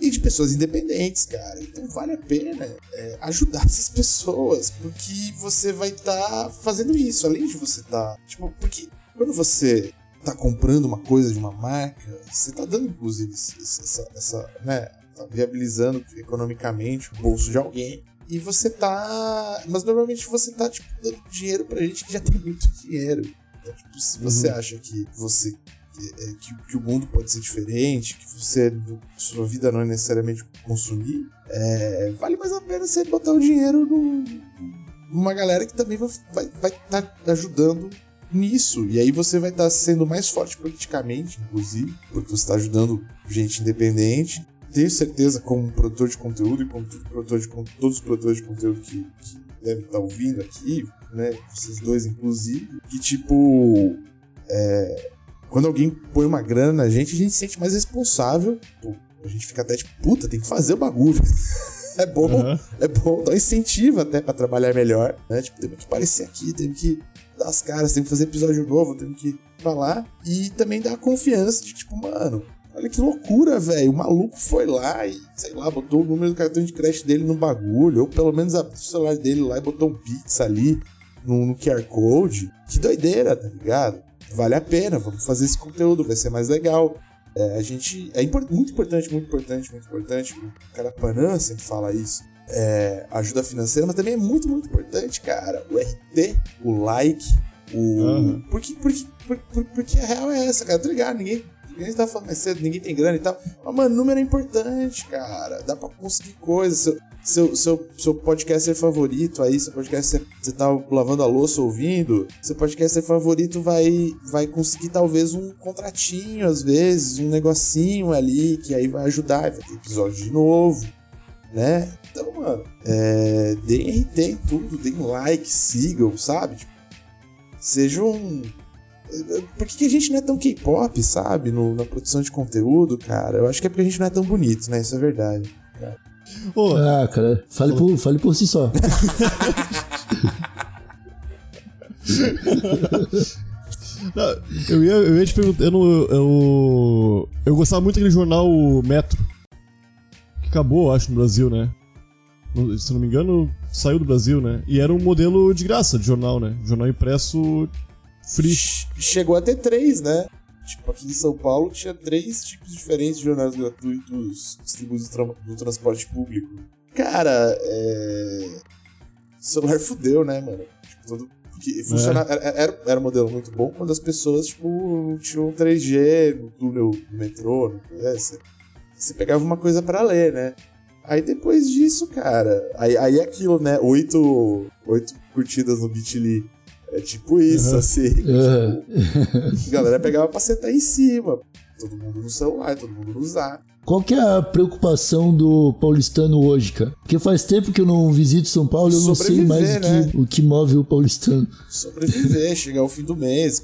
e de pessoas independentes, cara. Então vale a pena é, ajudar essas pessoas, porque você vai estar tá fazendo isso, além de você estar. Tá, tipo, porque quando você tá comprando uma coisa de uma marca, você tá dando, inclusive, essa, essa né? Tá viabilizando economicamente o bolso de alguém. E você tá. Mas normalmente você tá, tipo, dando dinheiro pra gente que já tem muito dinheiro. Então, tipo, se você uhum. acha que você que, é, que, que, o mundo pode ser diferente, que você sua vida não é necessariamente consumir, é, vale mais a pena você botar o dinheiro no, numa galera que também vai estar vai, vai tá ajudando nisso. E aí você vai estar sendo mais forte politicamente, inclusive, porque você está ajudando gente independente. Tenho certeza, como produtor de conteúdo e como produtor de, todos os produtores de conteúdo que, que devem estar ouvindo aqui, né? Vocês dois, inclusive, que tipo. É, quando alguém põe uma grana na gente, a gente se sente mais responsável. Pô, a gente fica até tipo, puta, tem que fazer o bagulho. é bom, uhum. é bom, dá um incentivo até para trabalhar melhor, né? Tipo, temos que aparecer aqui, temos que dar as caras, temos que fazer episódio novo, temos que falar. E também dar confiança de, tipo, mano, olha que loucura, velho. O maluco foi lá e, sei lá, botou o número do cartão de crédito dele no bagulho, ou pelo menos abriu o celular dele lá e botou um Pix ali no, QR Code. Que doideira, tá ligado? vale a pena, vamos fazer esse conteúdo, vai ser mais legal. É, a gente. É import, muito importante, muito importante, muito importante. O cara Panam sempre fala isso. É, ajuda financeira, mas também é muito, muito importante, cara. O RT, o like, o. Uhum. Porque, porque, porque, porque a real é essa, cara. Tá ligado? Ninguém. Ninguém tá falando mais cedo, ninguém tem grana e tal. Mas, mano, número é importante, cara. Dá pra conseguir coisas seu, seu, seu podcaster favorito aí, seu podcaster você tá lavando a louça ouvindo, seu podcaster favorito vai, vai conseguir talvez um contratinho às vezes, um negocinho ali, que aí vai ajudar, vai ter episódio de novo, né? Então, mano, é, deem RT em tudo, deem like, sigam, sabe? Tipo, sejam. Por que, que a gente não é tão K-pop, sabe? No, na produção de conteúdo, cara? Eu acho que é porque a gente não é tão bonito, né? Isso é verdade. Cara. Oh. Ah, cara, fale por, fale por si só. Não, eu, ia, eu ia te perguntar. Eu, não, eu, eu gostava muito daquele jornal Metro. Que acabou, acho, no Brasil, né? Se não me engano, saiu do Brasil, né? E era um modelo de graça de jornal, né? Jornal impresso free. Chegou a ter três, né? Tipo, aqui em São Paulo tinha três tipos diferentes de jornais gratuitos distribuídos no transporte público. Cara, é. O celular fudeu, né, mano? Tipo, todo. Porque funciona... É. Era, era um modelo muito bom quando as pessoas, tipo, tinham 3G no túnel do metrô, não conhece? Você pegava uma coisa para ler, né? Aí depois disso, cara, aí, aí aquilo, né? Oito, oito curtidas no Bitly é tipo isso, uhum. assim. Uhum. Tipo, a galera pegava pra sentar em cima. Todo mundo no celular, todo mundo no usar. Qual que é a preocupação do paulistano hoje, cara? Porque faz tempo que eu não visito São Paulo, eu não sei mais né? o, que, o que move o paulistano. Sobreviver, chegar ao fim do mês.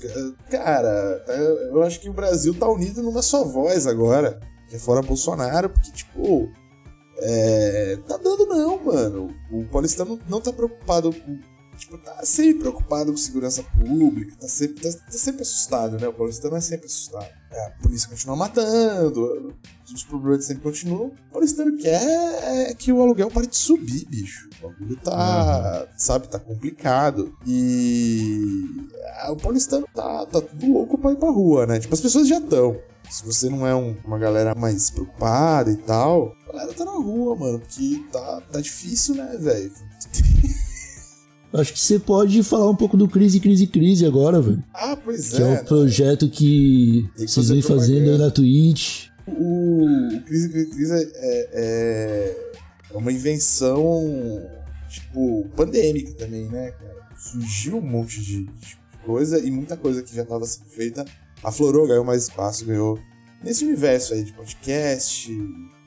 Cara, eu acho que o Brasil tá unido numa só voz agora. Que é fora Bolsonaro, porque, tipo, é, tá dando não, mano. O paulistano não tá preocupado com tipo, tá sempre preocupado com segurança pública, tá sempre, tá, tá sempre assustado, né? O paulistano é sempre assustado. É, a polícia continua matando, os problemas sempre continuam. O paulistano quer é que o aluguel pare de subir, bicho. O bagulho tá, uhum. sabe, tá complicado. E é, o paulistano tá, tá tudo louco pra ir pra rua, né? Tipo, as pessoas já estão. Se você não é um, uma galera mais preocupada e tal, a galera tá na rua, mano, porque tá, tá difícil, né, velho? Acho que você pode falar um pouco do Crise, Crise, Crise agora, velho. Ah, pois que é. Que é um projeto que vocês vêm fazendo aí na Twitch. O, o Crise, Crise, Crise é, é, é, uma invenção, tipo, pandêmica também, né, cara? Surgiu um monte de, de coisa e muita coisa que já estava sendo feita aflorou, ganhou mais espaço, ganhou nesse universo aí de podcast,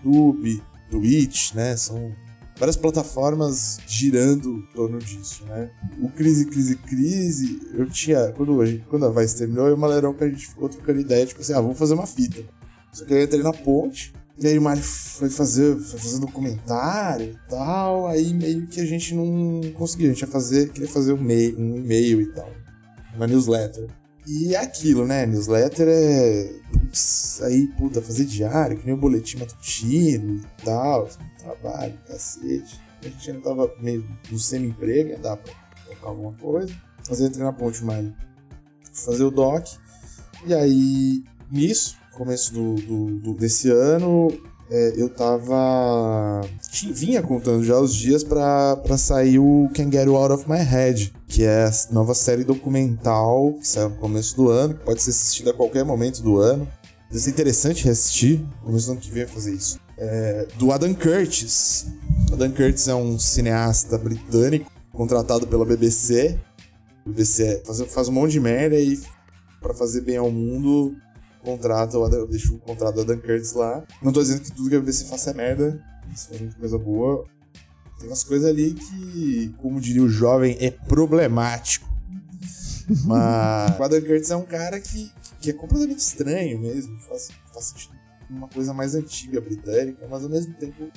YouTube, Twitch, né? São várias plataformas girando em torno disso, né? O Crise, Crise, Crise, eu tinha. Quando quando a Vice terminou, eu e o Malerão que a gente ficou trocando ideia, tipo assim, ah, vamos fazer uma fita. Só que eu entrei na ponte, e aí o Mário foi fazer, foi fazer documentário e tal, aí meio que a gente não conseguiu, a gente ia fazer, queria fazer um, um e-mail e tal, uma newsletter. E é aquilo, né? Newsletter é. Putz, aí, puta, fazer diário, que nem o boletim matutino e tal trabalho, cacete. A gente ainda tava meio no semi-emprego, ia dar pra tocar alguma coisa. Mas eu entrei na Ponte Malha fazer o doc. E aí, nisso, começo do, do, do desse ano, é, eu tava. Vinha contando já os dias pra sair o Can Get You Out of My Head, que é a nova série documental que saiu no começo do ano, que pode ser assistida a qualquer momento do ano. Deve ser interessante reassistir. Começo do ano que vem fazer isso é, do Adam Curtis. Adam Curtis é um cineasta britânico contratado pela BBC O BBC faz, faz um monte de merda e pra fazer bem ao mundo, contrata o Adam, deixa o contrato do Adam Curtis lá. Não tô dizendo que tudo que a BBC faça é merda, isso faz muita coisa boa. Tem umas coisas ali que, como diria o jovem, é problemático. Mas o Adam Curtis é um cara que, que é completamente estranho mesmo, faz, faz sentido uma coisa mais antiga britânica, mas ao mesmo tempo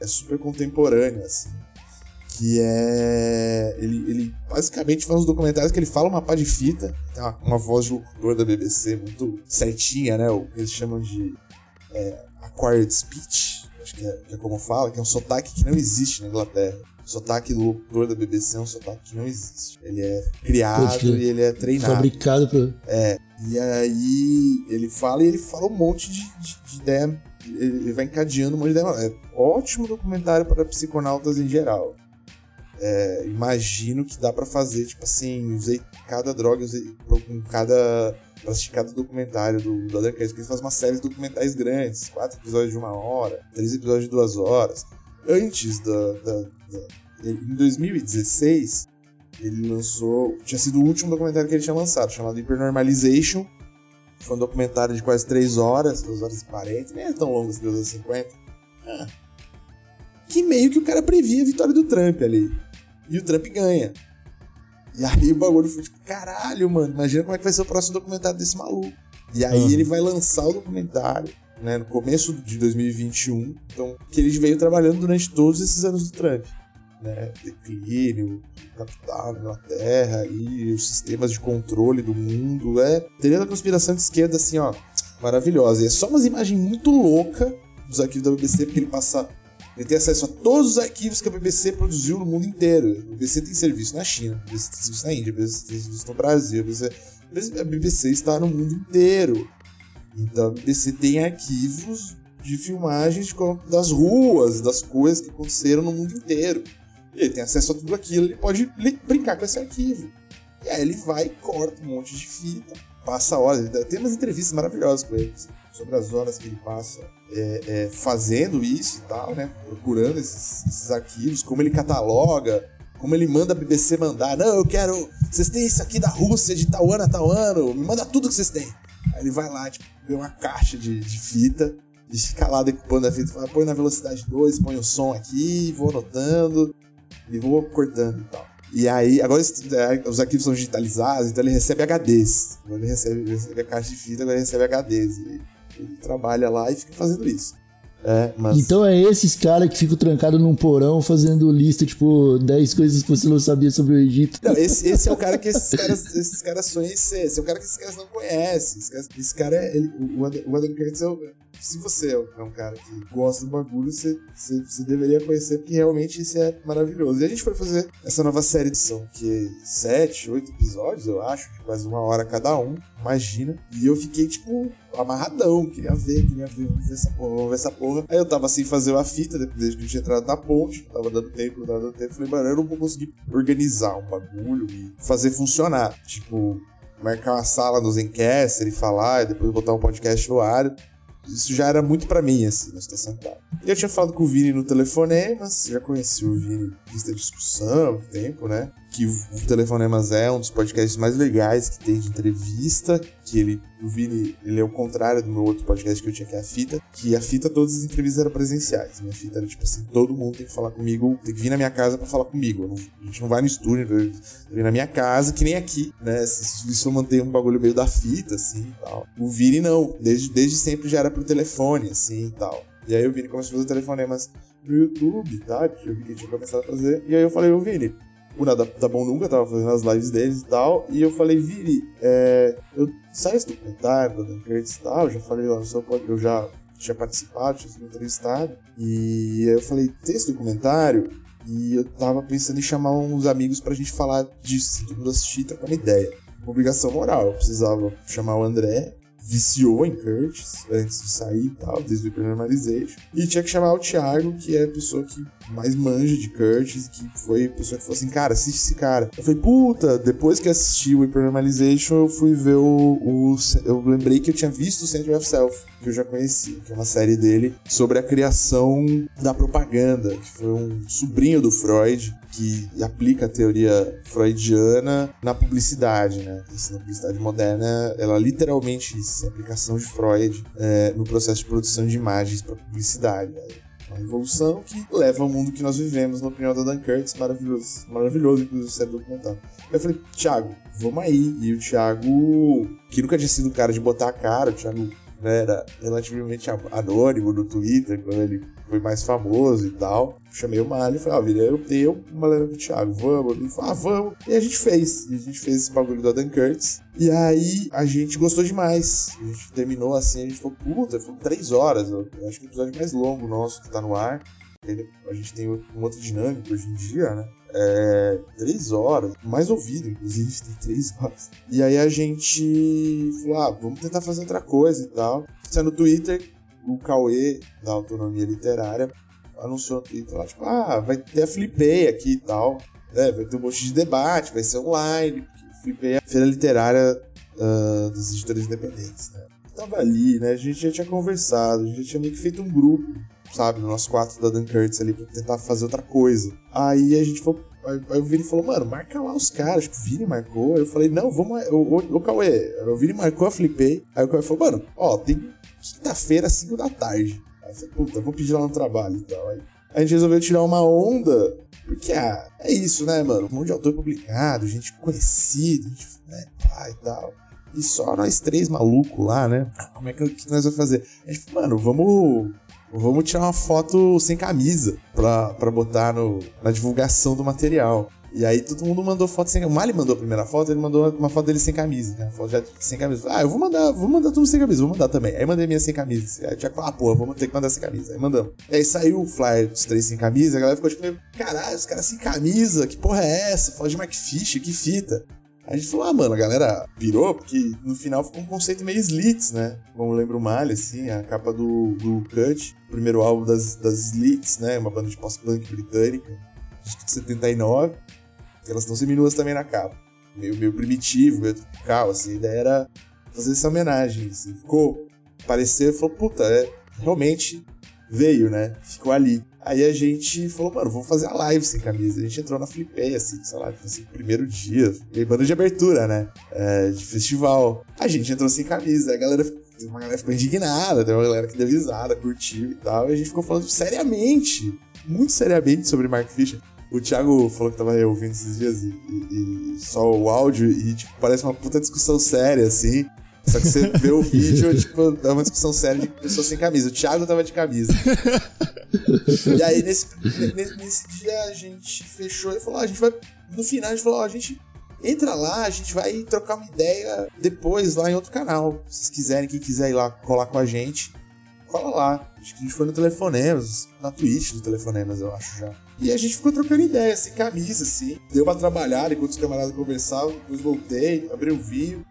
é super contemporâneo, assim. Que é. Ele, ele basicamente faz uns documentários que ele fala uma pá de fita, tem uma, uma voz de locutor da BBC muito certinha, né? O que eles chamam de é, acquired speech, acho que é, que é como fala, que é um sotaque que não existe na Inglaterra. O sotaque do locutor da BBC é um sotaque que não existe. Ele é criado e ele é treinado. Fabricado pra. É. E aí ele fala e ele fala um monte de, de, de ideia. Ele, ele vai encadeando um monte de ideia. É ótimo documentário para psiconautas em geral. É, imagino que dá pra fazer, tipo assim, usei cada droga, usei com cada. pra assistir cada documentário do, do Curtis, porque ele faz uma série de documentais grandes, quatro episódios de uma hora, três episódios de duas horas. Antes da. da, da em 2016, ele lançou. Tinha sido o último documentário que ele tinha lançado, chamado Hypernormalization. Foi um documentário de quase 3 horas, 2 horas e 40, nem é tão longo assim, 2 horas e 50. Ah. Que meio que o cara previa a vitória do Trump ali. E o Trump ganha. E aí o bagulho foi tipo, caralho, mano, imagina como é que vai ser o próximo documentário desse maluco. E aí uhum. ele vai lançar o documentário, né, no começo de 2021. Então, que ele veio trabalhando durante todos esses anos do Trump. Né, declínio, capital Inglaterra e os sistemas de controle do mundo. É teoria da conspiração de esquerda, assim, ó, maravilhosa. E é só umas imagens muito loucas dos arquivos da BBC, porque ele passa ele tem acesso a todos os arquivos que a BBC produziu no mundo inteiro. A BBC tem serviço na China, a BBC tem serviço na Índia, a BBC tem serviço no Brasil, a BBC, a BBC está no mundo inteiro. Então a BBC tem arquivos de filmagens das ruas, das coisas que aconteceram no mundo inteiro. Ele tem acesso a tudo aquilo, ele pode brincar com esse arquivo. E aí ele vai corta um monte de fita, passa horas. Tem umas entrevistas maravilhosas com ele sobre as horas que ele passa é, é, fazendo isso e tal, né? Procurando esses, esses, arquivos, como ele cataloga, como ele manda a BBC mandar. Não, eu quero. Vocês têm isso aqui da Rússia, de tal ano a tal ano, me manda tudo que vocês têm. Aí ele vai lá, tipo, vê uma caixa de, de fita, e fica lá decupando a fita, fala, põe na velocidade 2, põe o som aqui, vou anotando, e vou cortando e tal. E aí, agora é, os arquivos são digitalizados, então ele recebe HDs. Ele recebe, recebe a caixa de fita, agora ele recebe HDs. E ele trabalha lá e fica fazendo isso. É, mas... Então é esses caras que ficam trancados num porão fazendo lista, tipo, 10 coisas que você não sabia sobre o Egito. Não, esse, esse é o cara que esses caras, esses caras sonham em ser. Esse é o cara que esses caras não conhecem. Esse cara, esse cara é. Ele, o Adam Curtis é o, se você é um cara que gosta do bagulho, você, você, você, deveria conhecer, porque realmente isso é maravilhoso. E a gente foi fazer essa nova série de são que sete, oito episódios, eu acho, de quase uma hora cada um, imagina. E eu fiquei, tipo, amarradão, queria ver, queria ver, vamos ver essa porra, vamos ver essa porra. Aí eu tava assim, fazer a fita, desde que eu tinha entrado na ponte, tava dando tempo, tava dando tempo, falei, mano, eu não vou conseguir organizar um bagulho e fazer funcionar. Tipo, marcar uma sala no Zencaster e falar, e depois botar um podcast no ar. Isso já era muito para mim, assim, na que tava. E eu tinha falado com o Vini no telefonemas, já conheci o Vini vista discussão, tempo, né? Que o Telefonemas é um dos podcasts mais legais que tem de entrevista, que ele, o Vini, ele é o contrário do meu outro podcast que eu tinha, que é a Fita, que a Fita, todas as entrevistas eram presenciais. Minha Fita era tipo assim, todo mundo tem que falar comigo, tem que vir na minha casa para falar comigo. Não, a gente não vai no estúdio, vem na minha casa, que nem aqui, né? Isso, isso mantém um bagulho meio da fita, assim, e tal. O Vini não, desde, desde sempre já era pro telefone, assim, e tal. E aí o Vini começou a fazer telefonemas no YouTube, tá? Eu vi que tinha começado a fazer. E aí eu falei, ô Vini, o Nada Tá Bom Nunca tava fazendo as lives deles e tal. E eu falei, Vini, é, eu saí esse documentário do Curtis e tal. Já falei lá eu já tinha participado, tinha sido entrevistado. E eu falei, tem esse documentário? E eu tava pensando em chamar uns amigos pra gente falar disso, todo mundo assistir e trocar uma ideia. Obrigação moral. Eu precisava chamar o André, viciou em Curtis antes de sair e tal, desde o Hypernormalization. E tinha que chamar o Thiago, que é a pessoa que mais manja de Curtis, que foi a pessoa que falou assim, cara, assiste esse cara. Eu falei, puta, depois que assisti o Hypernormalization, eu fui ver o, o... Eu lembrei que eu tinha visto o Center of Self, que eu já conhecia, que é uma série dele sobre a criação da propaganda, que foi um sobrinho do Freud, que aplica a teoria freudiana na publicidade, né? Isso, na publicidade moderna, ela literalmente isso, a aplicação de Freud é, no processo de produção de imagens para publicidade. Né? Uma evolução que leva ao mundo que nós vivemos, na opinião da Dan Curtis, maravilhoso, maravilhoso, inclusive, ser documentário. Eu falei, Thiago, vamos aí. E o Thiago, que nunca tinha sido o cara de botar a cara, o Thiago né, era relativamente anônimo no Twitter, quando ele foi mais famoso e tal. Chamei o Mário e falei, ó, ah, Vila, eu, eu, o Malena do Thiago, vamos? Ele falou, ah, vamos. E a gente fez. E a gente fez esse bagulho do Adam Curtis. E aí a gente gostou demais. A gente terminou assim, a gente falou, puta, foi três horas. Eu acho que é o episódio mais longo nosso que tá no ar. A gente tem um outro dinâmico hoje em dia, né? É, três horas, mais ouvido, inclusive, tem três horas. E aí a gente falou: ah, vamos tentar fazer outra coisa e tal. Saiu no Twitter, o Cauê da Autonomia Literária anunciou Twitter lá, tipo, ah, vai ter a Flipei aqui e tal. É, vai ter um monte de debate, vai ser online. Flipei é a feira literária uh, dos editores independentes, né? Tava ali, né? A gente já tinha conversado, a gente tinha meio que feito um grupo sabe? Nós quatro da Dan ali pra tentar fazer outra coisa. Aí a gente falou. Aí o Vini falou, mano, marca lá os caras. Acho que o Vini marcou. Eu falei, não, vamos. O, Cauê, o Vini marcou, eu flipei. Aí o Cauê falou, mano, ó, tem quinta-feira, 5 da tarde. Aí falei, puta, vou pedir lá no trabalho e tal. Aí a gente resolveu tirar uma onda. Porque, ah, é isso, né, mano? Um monte de autor publicado, gente conhecida, né, e tal. E só nós três malucos lá, né? Como é que, que nós vamos fazer? A gente falou, mano, vamos Vamos tirar uma foto sem camisa pra, pra botar no, na divulgação do material. E aí todo mundo mandou foto sem camisa. O Mali mandou a primeira foto, ele mandou uma foto dele sem camisa, né? Foto já sem camisa. Ah, eu vou mandar, vou mandar tudo sem camisa, vou mandar também. Aí mandei minha sem camisa. Aí tinha que falar, ah, porra, vamos ter que mandar sem camisa. Aí mandamos. E aí saiu o flyer dos três sem camisa, a galera ficou tipo, caralho, os caras sem camisa, que porra é essa? Foto de McFish, que fita. A gente falou, ah, mano, a galera pirou, porque no final ficou um conceito meio Slits, né? Como lembra o Malha, assim, a capa do, do Cut, o primeiro álbum das, das Slits, né? Uma banda de post-punk britânica, de 79. Elas estão seminuas também na capa. Meio, meio primitivo, meio tropical, assim. A ideia era fazer essa homenagem, assim. Ficou, parecer, falou, puta, é, realmente veio, né? Ficou ali. Aí a gente falou, mano, vamos fazer a live sem camisa. A gente entrou na Flipei, assim, sei lá, assim, primeiro dia, banda de abertura, né? É, de festival. A gente entrou sem camisa, a galera uma galera ficou indignada, tem uma galera que deu risada, curtiu e tal. E a gente ficou falando seriamente, muito seriamente sobre Mark Fisher. O Thiago falou que tava ouvindo esses dias e, e, e só o áudio e, tipo, parece uma puta discussão séria, assim. Só que você vê o vídeo, tipo, é uma discussão séria de pessoas sem camisa. O Thiago tava de camisa. e aí, nesse, nesse, dia, a gente fechou e falou: ah, a gente vai. No final, a gente falou: a gente entra lá, a gente vai trocar uma ideia depois lá em outro canal. Se vocês quiserem, quem quiser ir lá colar com a gente, cola lá. Acho que a gente foi no Telefonemas, na Twitch do Telefonemas, eu acho já. E a gente ficou trocando ideia, sem camisa, assim. Deu pra trabalhar enquanto os camaradas conversavam, depois voltei, abri o vinho,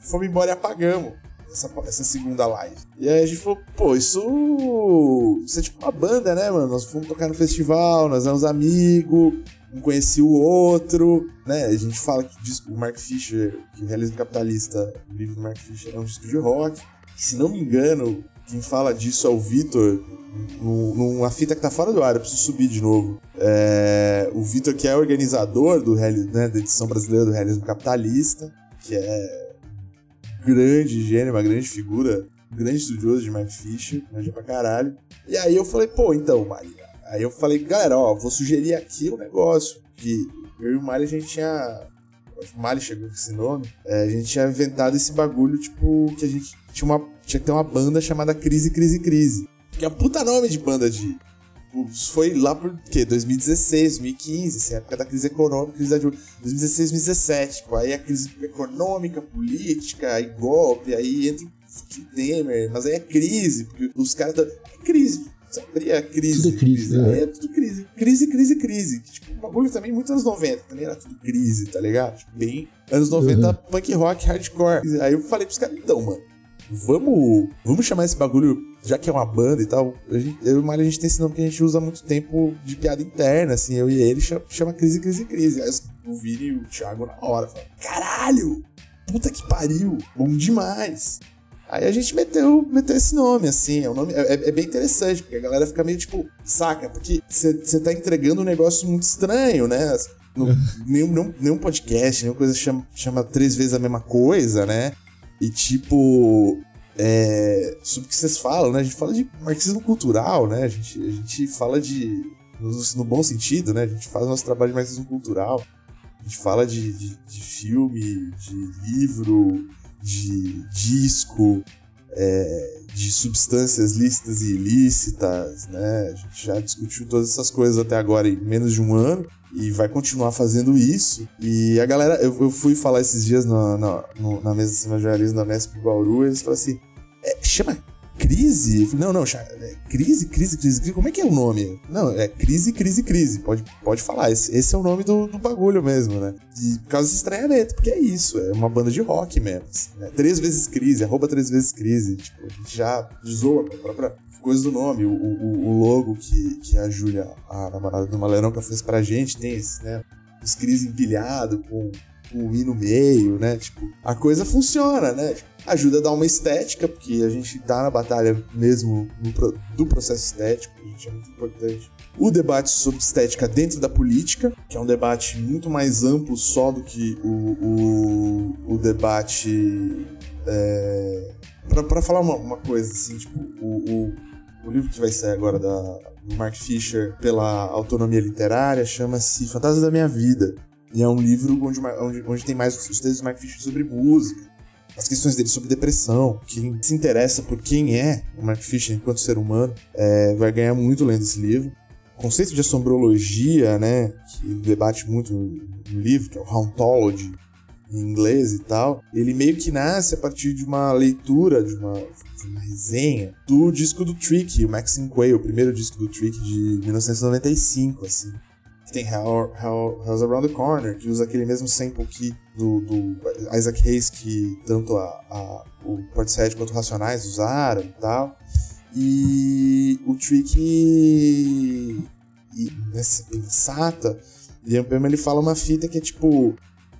fomos embora e apagamos essa, essa segunda live. E aí a gente falou, pô, isso. Isso é tipo uma banda, né, mano? Nós fomos tocar no festival, nós éramos amigos, um conhecia o outro, né? A gente fala que o disco, o Mark Fisher, que o Realismo Capitalista, o livro do Mark Fisher é um disco de rock. Se não me engano, quem fala disso é o Vitor, numa fita que tá fora do ar, eu preciso subir de novo. É, o Vitor, que é organizador do, né, da edição brasileira do Realismo Capitalista, que é grande gênio, uma grande figura, um grande estudioso de Mike Fisher, manja pra caralho. E aí eu falei, pô, então, Maria. Aí eu falei, galera, ó, vou sugerir aqui um negócio. Que eu e o Mali a gente tinha. O Mali chegou com esse nome. É, a gente tinha inventado esse bagulho, tipo, que a gente tinha, uma, tinha que ter uma banda chamada Crise, Crise, Crise. Que é um puta nome de banda de. Foi lá por quê? 2016, 2015, assim, época da crise econômica, crise da 2016, 2017. Tipo, aí a crise econômica, política, aí golpe, aí entra o Temer, mas aí é crise, porque os caras. Tão... É crise. Sempre é crise. Tudo é crise. crise. Né? É tudo crise. Crise, crise, crise. Tipo, um bagulho também muito anos 90. Também era tudo crise, tá ligado? Tipo, bem anos 90, uhum. punk rock, hardcore. Aí eu falei pros caras, então, mano vamos, vamos chamar esse bagulho, já que é uma banda e tal. A gente, eu e o Mário, a gente tem esse nome que a gente usa há muito tempo de piada interna, assim, eu e ele chama, chama Crise, Crise, Crise. Aí o Vini e o Thiago na hora falam, caralho, puta que pariu, bom demais. Aí a gente meteu, meteu esse nome, assim, é, um nome, é, é bem interessante, porque a galera fica meio tipo, saca? Porque você tá entregando um negócio muito estranho, né? No, nenhum, nenhum, nenhum podcast, nenhuma coisa chama, chama três vezes a mesma coisa, né? E tipo, é, sobre o que vocês falam, né? A gente fala de marxismo cultural, né? A gente, a gente fala de. No, no bom sentido, né? A gente faz nosso trabalho de marxismo cultural. A gente fala de, de, de filme, de livro, de disco, é, de substâncias lícitas e ilícitas, né? A gente já discutiu todas essas coisas até agora em menos de um ano e vai continuar fazendo isso. E a galera, eu, eu fui falar esses dias na, na, na mesa de cima jornalismo da Mesp Bauru, eles falaram assim: é, chama crise? Falei, não, não, é, crise, crise, crise, crise, como é que é o nome? Não, é crise, crise, crise. Pode, pode falar, esse, esse é o nome do, do bagulho mesmo, né? E por causa desse estranhamento, porque é isso, é uma banda de rock mesmo. Assim, né? Três vezes crise, arroba três vezes crise. Tipo, a gente já zoa a própria coisa do nome, o, o, o logo que, que a Júlia, a namorada do Maleronca, fez pra gente, tem esse, né? Os crise empilhado com o i no meio, né? Tipo, a coisa funciona, né? Tipo, ajuda a dar uma estética, porque a gente tá na batalha mesmo do processo estético, a gente é muito importante. O debate sobre estética dentro da política, que é um debate muito mais amplo só do que o, o, o debate. É, para falar uma, uma, coisa assim, tipo, o, o, o, livro que vai sair agora da, do Mark Fisher pela autonomia literária chama-se Fantasma da Minha Vida. E é um livro onde, onde, onde tem mais os textos do Mark Fisher sobre música as questões dele sobre depressão. Quem se interessa por quem é o Mark Fisher enquanto ser humano é, vai ganhar muito lendo esse livro. O conceito de assombrologia, né, que debate muito no livro, que é o Hauntology, em inglês e tal, ele meio que nasce a partir de uma leitura, de uma, de uma resenha do disco do Trick, o Maxine Quay, o primeiro disco do Trick de 1995, assim que tem Hell, Hell, Around the Corner, que usa aquele mesmo sample key do, do Isaac Hayes que tanto a, a, o Portishead quanto o Racionais usaram e tal. E o Trick nessa pensata, Liam Payne ele fala uma fita que é tipo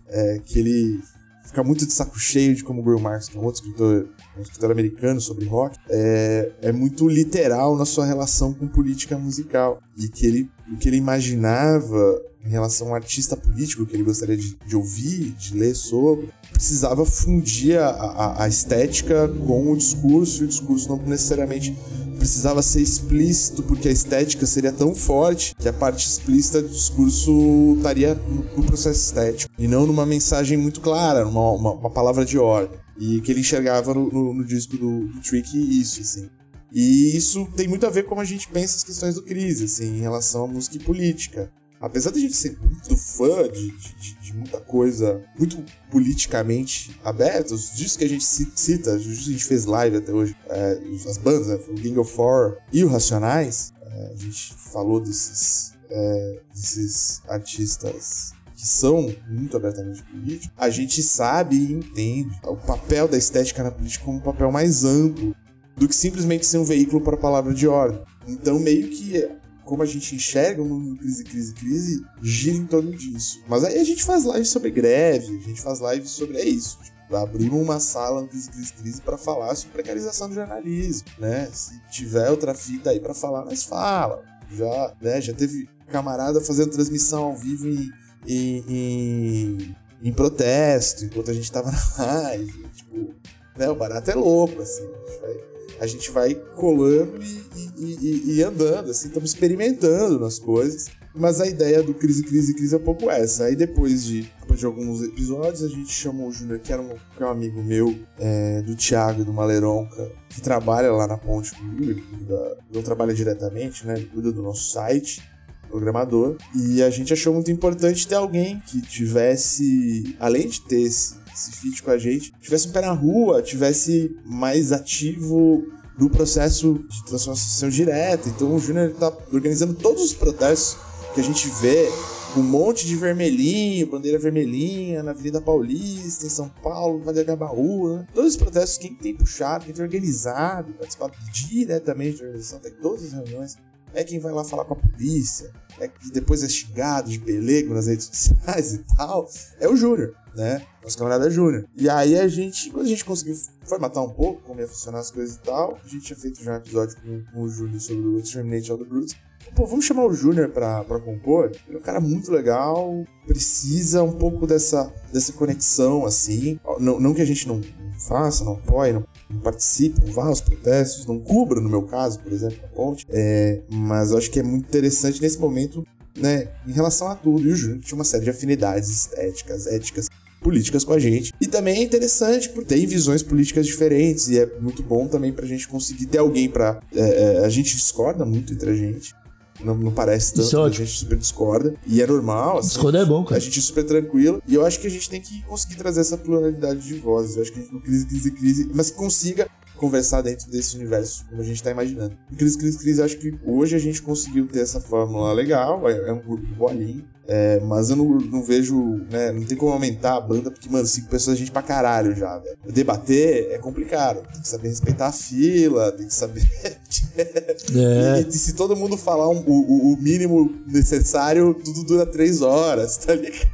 é, que ele fica muito de saco cheio de como o Grill Marx, que é um outro escritor, um escritor americano sobre rock, é, é muito literal na sua relação com política musical. E que ele, o que ele imaginava em relação ao artista político que ele gostaria de, de ouvir, de ler sobre, precisava fundir a, a, a, estética com o discurso, e o discurso não necessariamente precisava ser explícito, porque a estética seria tão forte que a parte explícita do discurso estaria no processo estético, e não numa mensagem muito clara, uma, uma, uma palavra de ordem. E que ele enxergava no, no, no disco do, do Trick isso, assim. E isso tem muito a ver com como a gente pensa as questões do crise, assim, em relação à música e política apesar de a gente ser muito fã de, de, de, muita coisa muito politicamente aberta, os discos que a gente cita, os discos que a gente fez live até hoje, é, as bandas, né, o Gang of Four e o Racionais, é, a gente falou desses, é, desses artistas que são muito abertamente políticos, a gente sabe e entende o papel da estética na política como um papel mais amplo do que simplesmente ser um veículo para a palavra de ordem. Então, meio que como a gente enxerga o mundo crise, crise, crise, gira em torno disso. Mas aí a gente faz live sobre greve, a gente faz live sobre. É isso. Tipo, abrimos uma sala no Crise, Crise, Crise para falar sobre precarização do jornalismo, né? Se tiver outra fita aí para falar, nós fala. Já, né? Já teve camarada fazendo transmissão ao vivo em, em, em, em protesto, enquanto a gente tava na live. Tipo, né? O barato é louco, assim. A gente vai a gente vai colando e, e, e, e andando, assim, estamos experimentando nas coisas. Mas a ideia do Crise, Crise, Crise é um pouco essa. Aí depois de, depois de alguns episódios, a gente chamou o Júnior, que era um, que é um amigo meu, é, do Thiago, do Maleronca, que trabalha lá na ponte comigo, não trabalha diretamente, né? Ele cuida do nosso site, programador. E a gente achou muito importante ter alguém que tivesse, além de ter esse esse com a gente, tivesse um pé na rua, tivesse mais ativo no processo de transformação direta. Então o Júnior está organizando todos os protestos que a gente vê um monte de vermelhinho, bandeira vermelhinha na Avenida Paulista, em São Paulo, Vale da Gabaú, né? Todos os protestos, quem tem puxado, quem tem organizado, participado diretamente da organização, tem todas as reuniões, é quem vai lá falar com a polícia, é que depois é xingado de pelego nas redes sociais e tal, é o Júnior, né? Nosso camarada Júnior. E aí a gente, quando a gente conseguiu formatar um pouco como ia funcionar as coisas e tal, a gente tinha feito já um episódio com, com o Júnior sobre o Exterminate All the Brutes. Pô, vamos chamar o Júnior pra, pra compor? Ele é um cara muito legal, precisa um pouco dessa, dessa conexão, assim. Não, não que a gente não faça, não apoie, não, não vá aos protestos, não cubra, no meu caso, por exemplo, a ponte. É, mas eu acho que é muito interessante nesse momento, né, em relação a tudo. E o Júnior tinha uma série de afinidades estéticas, éticas, políticas com a gente. E também é interessante porque tem visões políticas diferentes e é muito bom também pra gente conseguir ter alguém pra. É, é, a gente discorda muito entre a gente. Não, não parece tanto, Isso é a gente super discorda. E é normal, assim. Discordar é bom, cara. A gente é super tranquilo. E eu acho que a gente tem que conseguir trazer essa pluralidade de vozes. Eu acho que a gente não crise, crise, crise, mas que consiga conversar dentro desse universo como a gente tá imaginando. Crise, crise, eu acho que hoje a gente conseguiu ter essa fórmula legal. É, é um grupo bolinho. É, mas eu não, não vejo, né? Não tem como aumentar a banda, porque, mano, cinco pessoas é gente pra caralho já, velho. Debater é complicado. Tem que saber respeitar a fila, tem que saber. É. E, e se todo mundo falar um- o, o- o mínimo necessário, tudo dura três horas, tá ligado?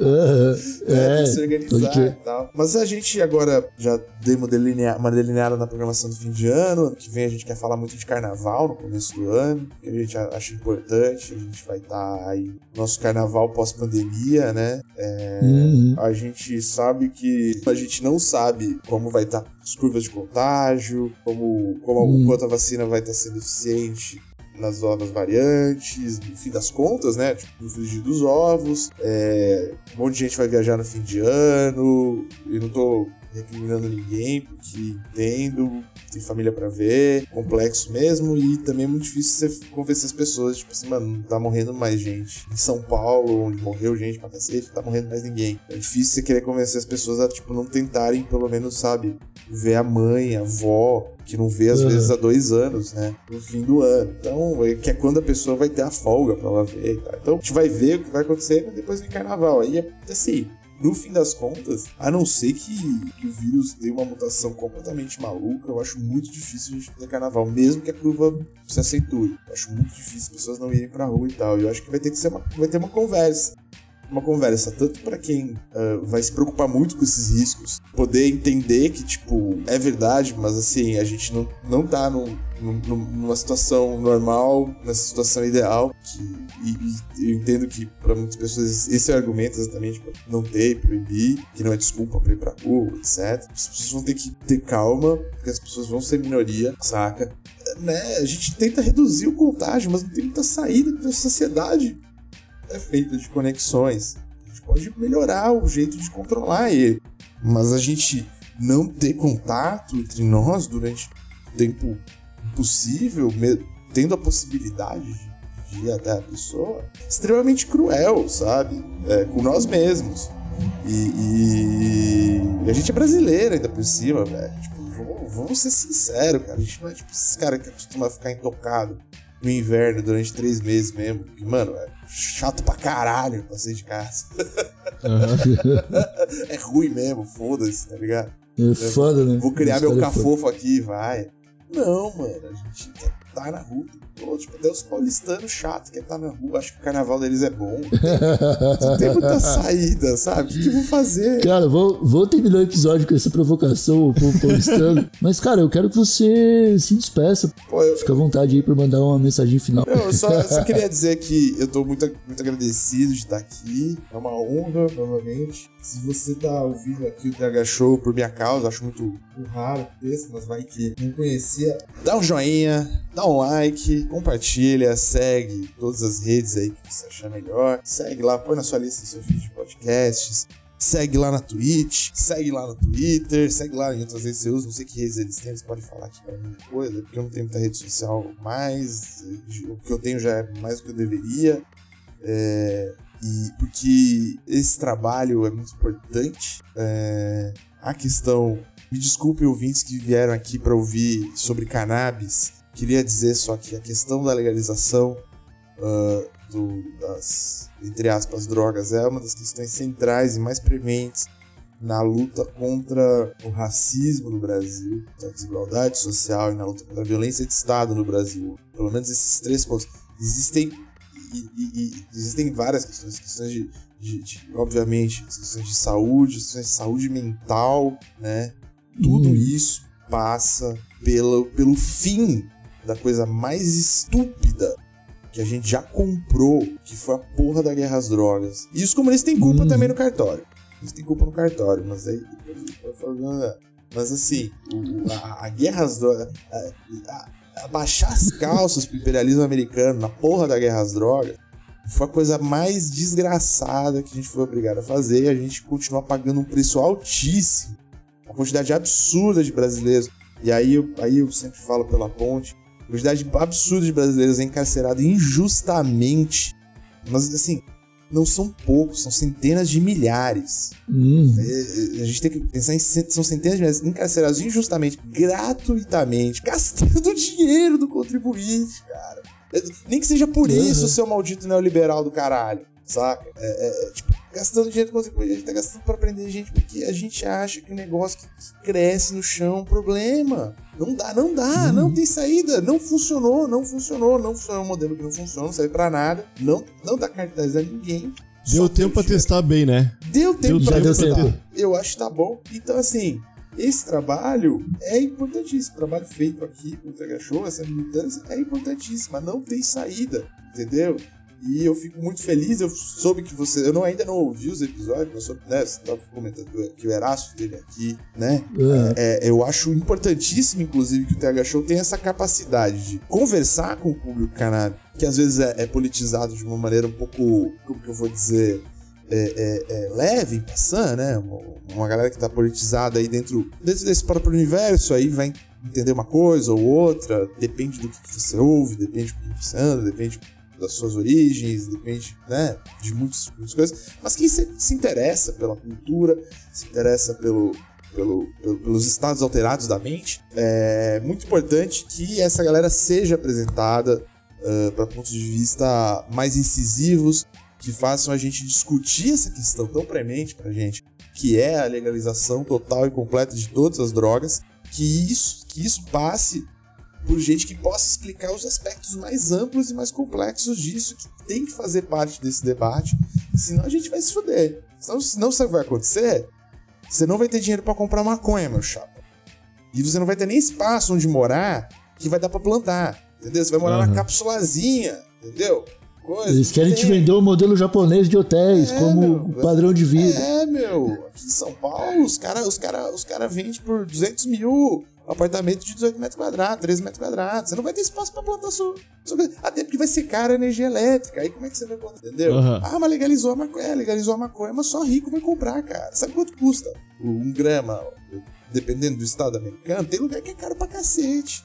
Aham. É, tem que se É, organizar e tal. Mas a gente agora já deu uma, delinea- uma delineada na programação do fim de ano. Ano que vem a gente quer falar muito de carnaval no começo do ano, que a gente acha importante. A gente vai estar aí, nosso carnaval pós-pandemia, né? É, Uhum. a gente sabe que a gente não sabe como vai estar as curvas de contágio, como, como Hum. o quanto a vacina vai estar sendo eficiente nas novas variantes, no fim das contas, né? Tipo, no frigir dos ovos. É, um monte de gente vai viajar no fim de ano. Eu não tô recriminando ninguém, porque entendo, tem família pra ver, complexo mesmo, e também é muito difícil você convencer as pessoas, tipo assim, mano, não tá morrendo mais gente. Em São Paulo, onde morreu gente pra cacete, não tá morrendo mais ninguém. É difícil você querer convencer as pessoas a, tipo, não tentarem, pelo menos, sabe, ver a mãe, a avó, que não vê às Uhum. vezes há dois anos, né? No fim do ano. Então, é que é quando a pessoa vai ter a folga pra ela ver. e tal. Então, a gente vai ver o que vai acontecer depois vem carnaval. Aí, é assim, no fim das contas, a não ser que, que o vírus dê uma mutação completamente maluca, eu acho muito difícil a gente ter carnaval, mesmo que a curva se acentue. Eu acho muito difícil as pessoas não irem pra rua e tal. Eu acho que vai ter que ser uma, vai ter uma conversa uma conversa, tanto para quem ah, vai se preocupar muito com esses riscos, poder entender que, tipo, é verdade, mas assim, a gente não, não tá num, num- numa situação normal, nessa situação ideal, que, e, e eu entendo que para muitas pessoas esse é o argumento exatamente para não ter proibir, que não é desculpa pra ir pra rua, etc. As pessoas vão ter que ter calma, porque as pessoas vão ser minoria, saca? Né? A gente tenta reduzir o contágio, mas não tem muita saída, porque a sociedade é feita de conexões. A gente pode melhorar o jeito de controlar ele. Mas a gente não ter contato entre nós durante o tempo possível, tendo a possibilidade de, ir até a pessoa, é extremamente cruel, sabe? É, com nós mesmos. E, e- a gente é brasileiro ainda por cima, velho. Tipo, vamos, vamos ser sinceros, cara. A gente não é tipo esses caras que costumam ficar intocado no inverno durante três meses mesmo. Porque, mano, é chato pra caralho pra sair de casa. é ruim mesmo, foda-se, tá ligado? É foda, né? Vou criar meu é cafofo aqui, vai. Não, mano, a gente estar na rua. Pô, tipo, até os paulistanos chatos quer estar na rua. Acho que o carnaval deles é bom. Não tem muita saída, sabe? O que que eu vou fazer? Cara, vou, vou terminar o episódio com essa provocação, o povo paulistano. Mas, cara, eu quero que você se despeça. Pô, eu, Fica à vontade aí pra mandar uma mensagem final. Não, eu só, eu só queria dizer que eu tô muito, muito agradecido de estar aqui. É uma honra, novamente. Se você tá ouvindo aqui o TH Show por minha causa, acho muito, muito raro desse, mas vai que não conhecia. Dá um joinha, dá um like, compartilha, segue todas as redes aí que você achar melhor. Segue lá, põe na sua lista do seu feed de podcasts. Segue lá na Twitch, segue lá no Twitter, segue lá em outras redes que não sei que redes eles têm, eles podem falar aqui pra mim depois, porque eu não tenho muita rede social mais, o que eu tenho já é mais do que eu deveria, é, e porque esse trabalho é muito importante, é, a questão, me desculpem ouvintes que vieram aqui para ouvir sobre cannabis, queria dizer só que a questão da legalização ah, do, das, entre aspas, drogas é uma das questões centrais e mais prementes na luta contra o racismo no Brasil, a desigualdade social e na luta contra a violência de Estado no Brasil. Pelo menos esses três pontos. Existem, e, e, e existem várias questões, questões de, de, de, obviamente, questões de saúde, questões de saúde mental, né? Tudo Hum. isso passa pelo, pelo fim da coisa mais estúpida que a gente já comprou, que foi a porra da guerra às drogas. E os comunistas têm culpa Hum. também no cartório. Eles têm culpa no cartório, mas aí. Mas assim, a, a guerra às drogas. Abaixar as calças pro imperialismo americano na porra da guerra às drogas foi a coisa mais desgraçada que a gente foi obrigado a fazer e a gente continua pagando um preço altíssimo. Uma quantidade absurda de brasileiros. E aí eu, aí eu sempre falo pela ponte. Quantidade absurda de brasileiros encarcerados injustamente. Mas assim, não são poucos, são centenas de milhares. Hum. É, é, A gente tem que pensar em são centenas de milhares encarcerados injustamente, gratuitamente, gastando dinheiro do contribuinte, cara. É, Nem que seja por isso, Uhum. seu maldito neoliberal do caralho, saca? É, é, tipo, gastando dinheiro do contribuinte, a gente tá gastando pra prender gente porque a gente acha que o negócio que cresce no chão é um problema. Não dá, não dá, não tem saída. Não funcionou, não funcionou, não funcionou. É um modelo que não funciona, não serve pra nada. Não, não dá cartaz a ninguém. Deu tempo pra testar bem, né? Deu tempo Deu pra tempo testar. ter. Eu acho que tá bom. Então, assim, esse trabalho é importantíssimo. O trabalho feito aqui com o Show, essa militância, é importantíssima. Não tem saída, entendeu? E eu fico muito feliz. Eu soube que você. Eu não, ainda não ouvi os episódios, mas soube, né? Você tava comentando que o Eraço teve aqui, né? É. É, eu acho importantíssimo, inclusive, que o TH Show tenha essa capacidade de conversar com o público canário, que às vezes é, é politizado de uma maneira um pouco, como que eu vou dizer, é, é, é, leve em passando, né? Uma, uma galera que tá politizada aí dentro, dentro desse próprio universo, aí vai entender uma coisa ou outra, depende do que que você ouve, depende do que você anda, depende das suas origens, depende, né, de muitas, muitas coisas, mas quem se, se interessa pela cultura, se interessa pelo, pelo, pelo- pelos estados alterados da mente, é muito importante que essa galera seja apresentada para pontos de vista mais incisivos, que façam a gente discutir essa questão tão premente pra gente, que é a legalização total e completa de todas as drogas, que isso, que isso passe por gente que possa explicar os aspectos mais amplos e mais complexos disso, que tem que fazer parte desse debate, senão a gente vai se fuder. Senão, senão sabe o que vai acontecer? Você não vai ter dinheiro pra comprar maconha, meu chapa. E você não vai ter nem espaço onde morar que vai dar pra plantar, entendeu? Você vai morar na Aham. capsulazinha, entendeu? Coisa Eles que querem te tem. vender o modelo japonês de hotéis É, como meu. padrão de vida. É, meu. Aqui em São Paulo, os caras os cara, os cara vendem por 200 mil apartamento de 18 metros quadrados, 13 metros quadrados. Você não vai ter espaço pra plantar sua, sua coisa. Até porque vai ser cara a energia elétrica. Aí como é que você vai plantar? Entendeu? Aham. Ah, mas legalizou a maconha. É, legalizou a maconha, mas só rico vai comprar, cara. Sabe quanto custa? Um grama, dependendo do estado americano, tem lugar que é caro pra cacete.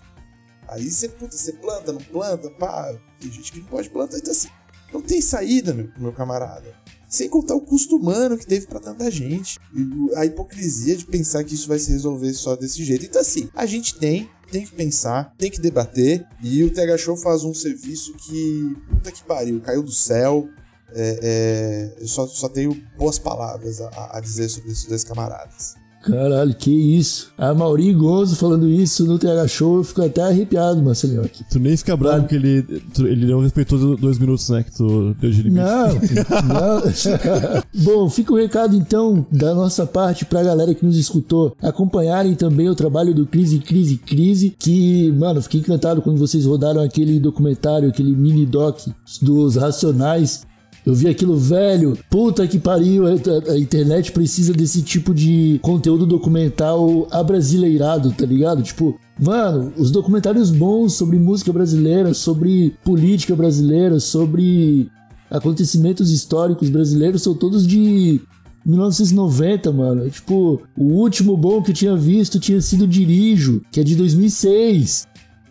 Aí você, puta, você planta, não planta, pá. Tem gente que não pode plantar. Então assim, não tem saída, meu, meu camarada. Sem contar o custo humano que teve pra tanta gente. E a hipocrisia de pensar que isso vai se resolver só desse jeito. Então, assim, a gente tem, tem que pensar, tem que debater. E o TH Show faz um serviço que. Puta que pariu, caiu do céu. É, é, eu só, só tenho boas palavras a, a dizer sobre esses dois camaradas. Caralho, que isso. A Mauri Gonzo falando isso no TH Show, eu fico até arrepiado, Marcelinho. aqui. Tu nem fica bravo Claro. que ele, tu- ele não respeitou do- dois minutos, né? Que tu deu de limite. Não, não. Bom, fica o recado então da nossa parte pra galera que nos escutou acompanharem também o trabalho do Crise, Crise, Crise. Que, mano, fiquei encantado quando vocês rodaram aquele documentário, aquele mini doc dos Racionais. Eu vi aquilo velho, puta que pariu, a, a- a internet precisa desse tipo de conteúdo documental abrasileirado, tá ligado? Tipo, mano, os documentários bons sobre música brasileira, sobre política brasileira, sobre acontecimentos históricos brasileiros são todos de 1990, mano. Tipo, o último bom que eu tinha visto tinha sido Dirijo, que é de 2006.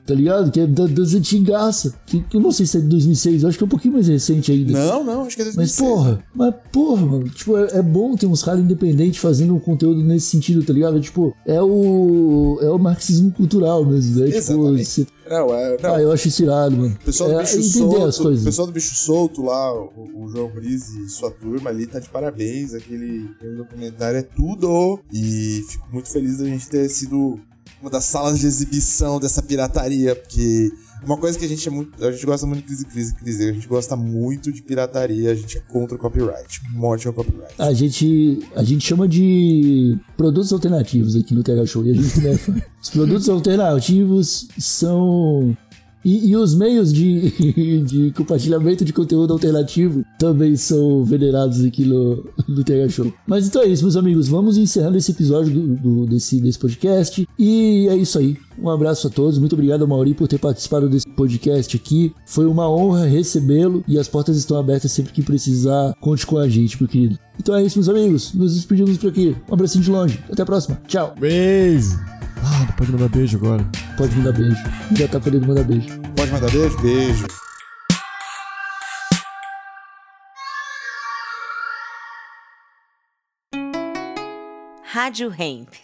Tá ligado? Que é da, das. Que, que eu não sei se é de 2006, eu acho que é um pouquinho mais recente ainda. Não, não, acho que é 2006. Mas porra, mas porra, mano, tipo, é, é bom ter uns caras independentes fazendo um conteúdo nesse sentido, tá ligado? Tipo, é o é o marxismo cultural mesmo, né? Tipo, Exatamente. cê- Não, é, não. ah, eu acho isso irado, mano. O pessoal do é, bicho solto, as coisas. o pessoal do bicho solto lá, o, o João Brise e sua turma ali tá de parabéns. Aquele, aquele documentário é tudo. E fico muito feliz da gente ter sido uma das salas de exibição dessa pirataria, porque uma coisa que a gente é muito, a gente gosta muito de crise, crise, crise, a gente gosta muito de pirataria, a gente é contra o copyright, morte ao copyright. A gente, a gente chama de produtos alternativos aqui no TH Show e a gente é fã. Os produtos alternativos são. E, e os meios de, de compartilhamento de conteúdo alternativo também são venerados aqui no, no TH Show. Mas então é isso, meus amigos. Vamos encerrando esse episódio do, do- desse, desse podcast. E é isso aí. Um abraço a todos. Muito obrigado Mauri por ter participado desse podcast aqui. Foi uma honra recebê-lo e as portas estão abertas sempre que precisar. Conte com a gente, meu querido. Então é isso, meus amigos. Nos despedimos por aqui. Um abracinho de longe. Até a próxima. Tchau. Beijo! Ah, não pode mandar beijo agora. Pode mandar beijo. Já tá podendo mandar beijo. Pode mandar beijo? Beijo. Rádio Hemp.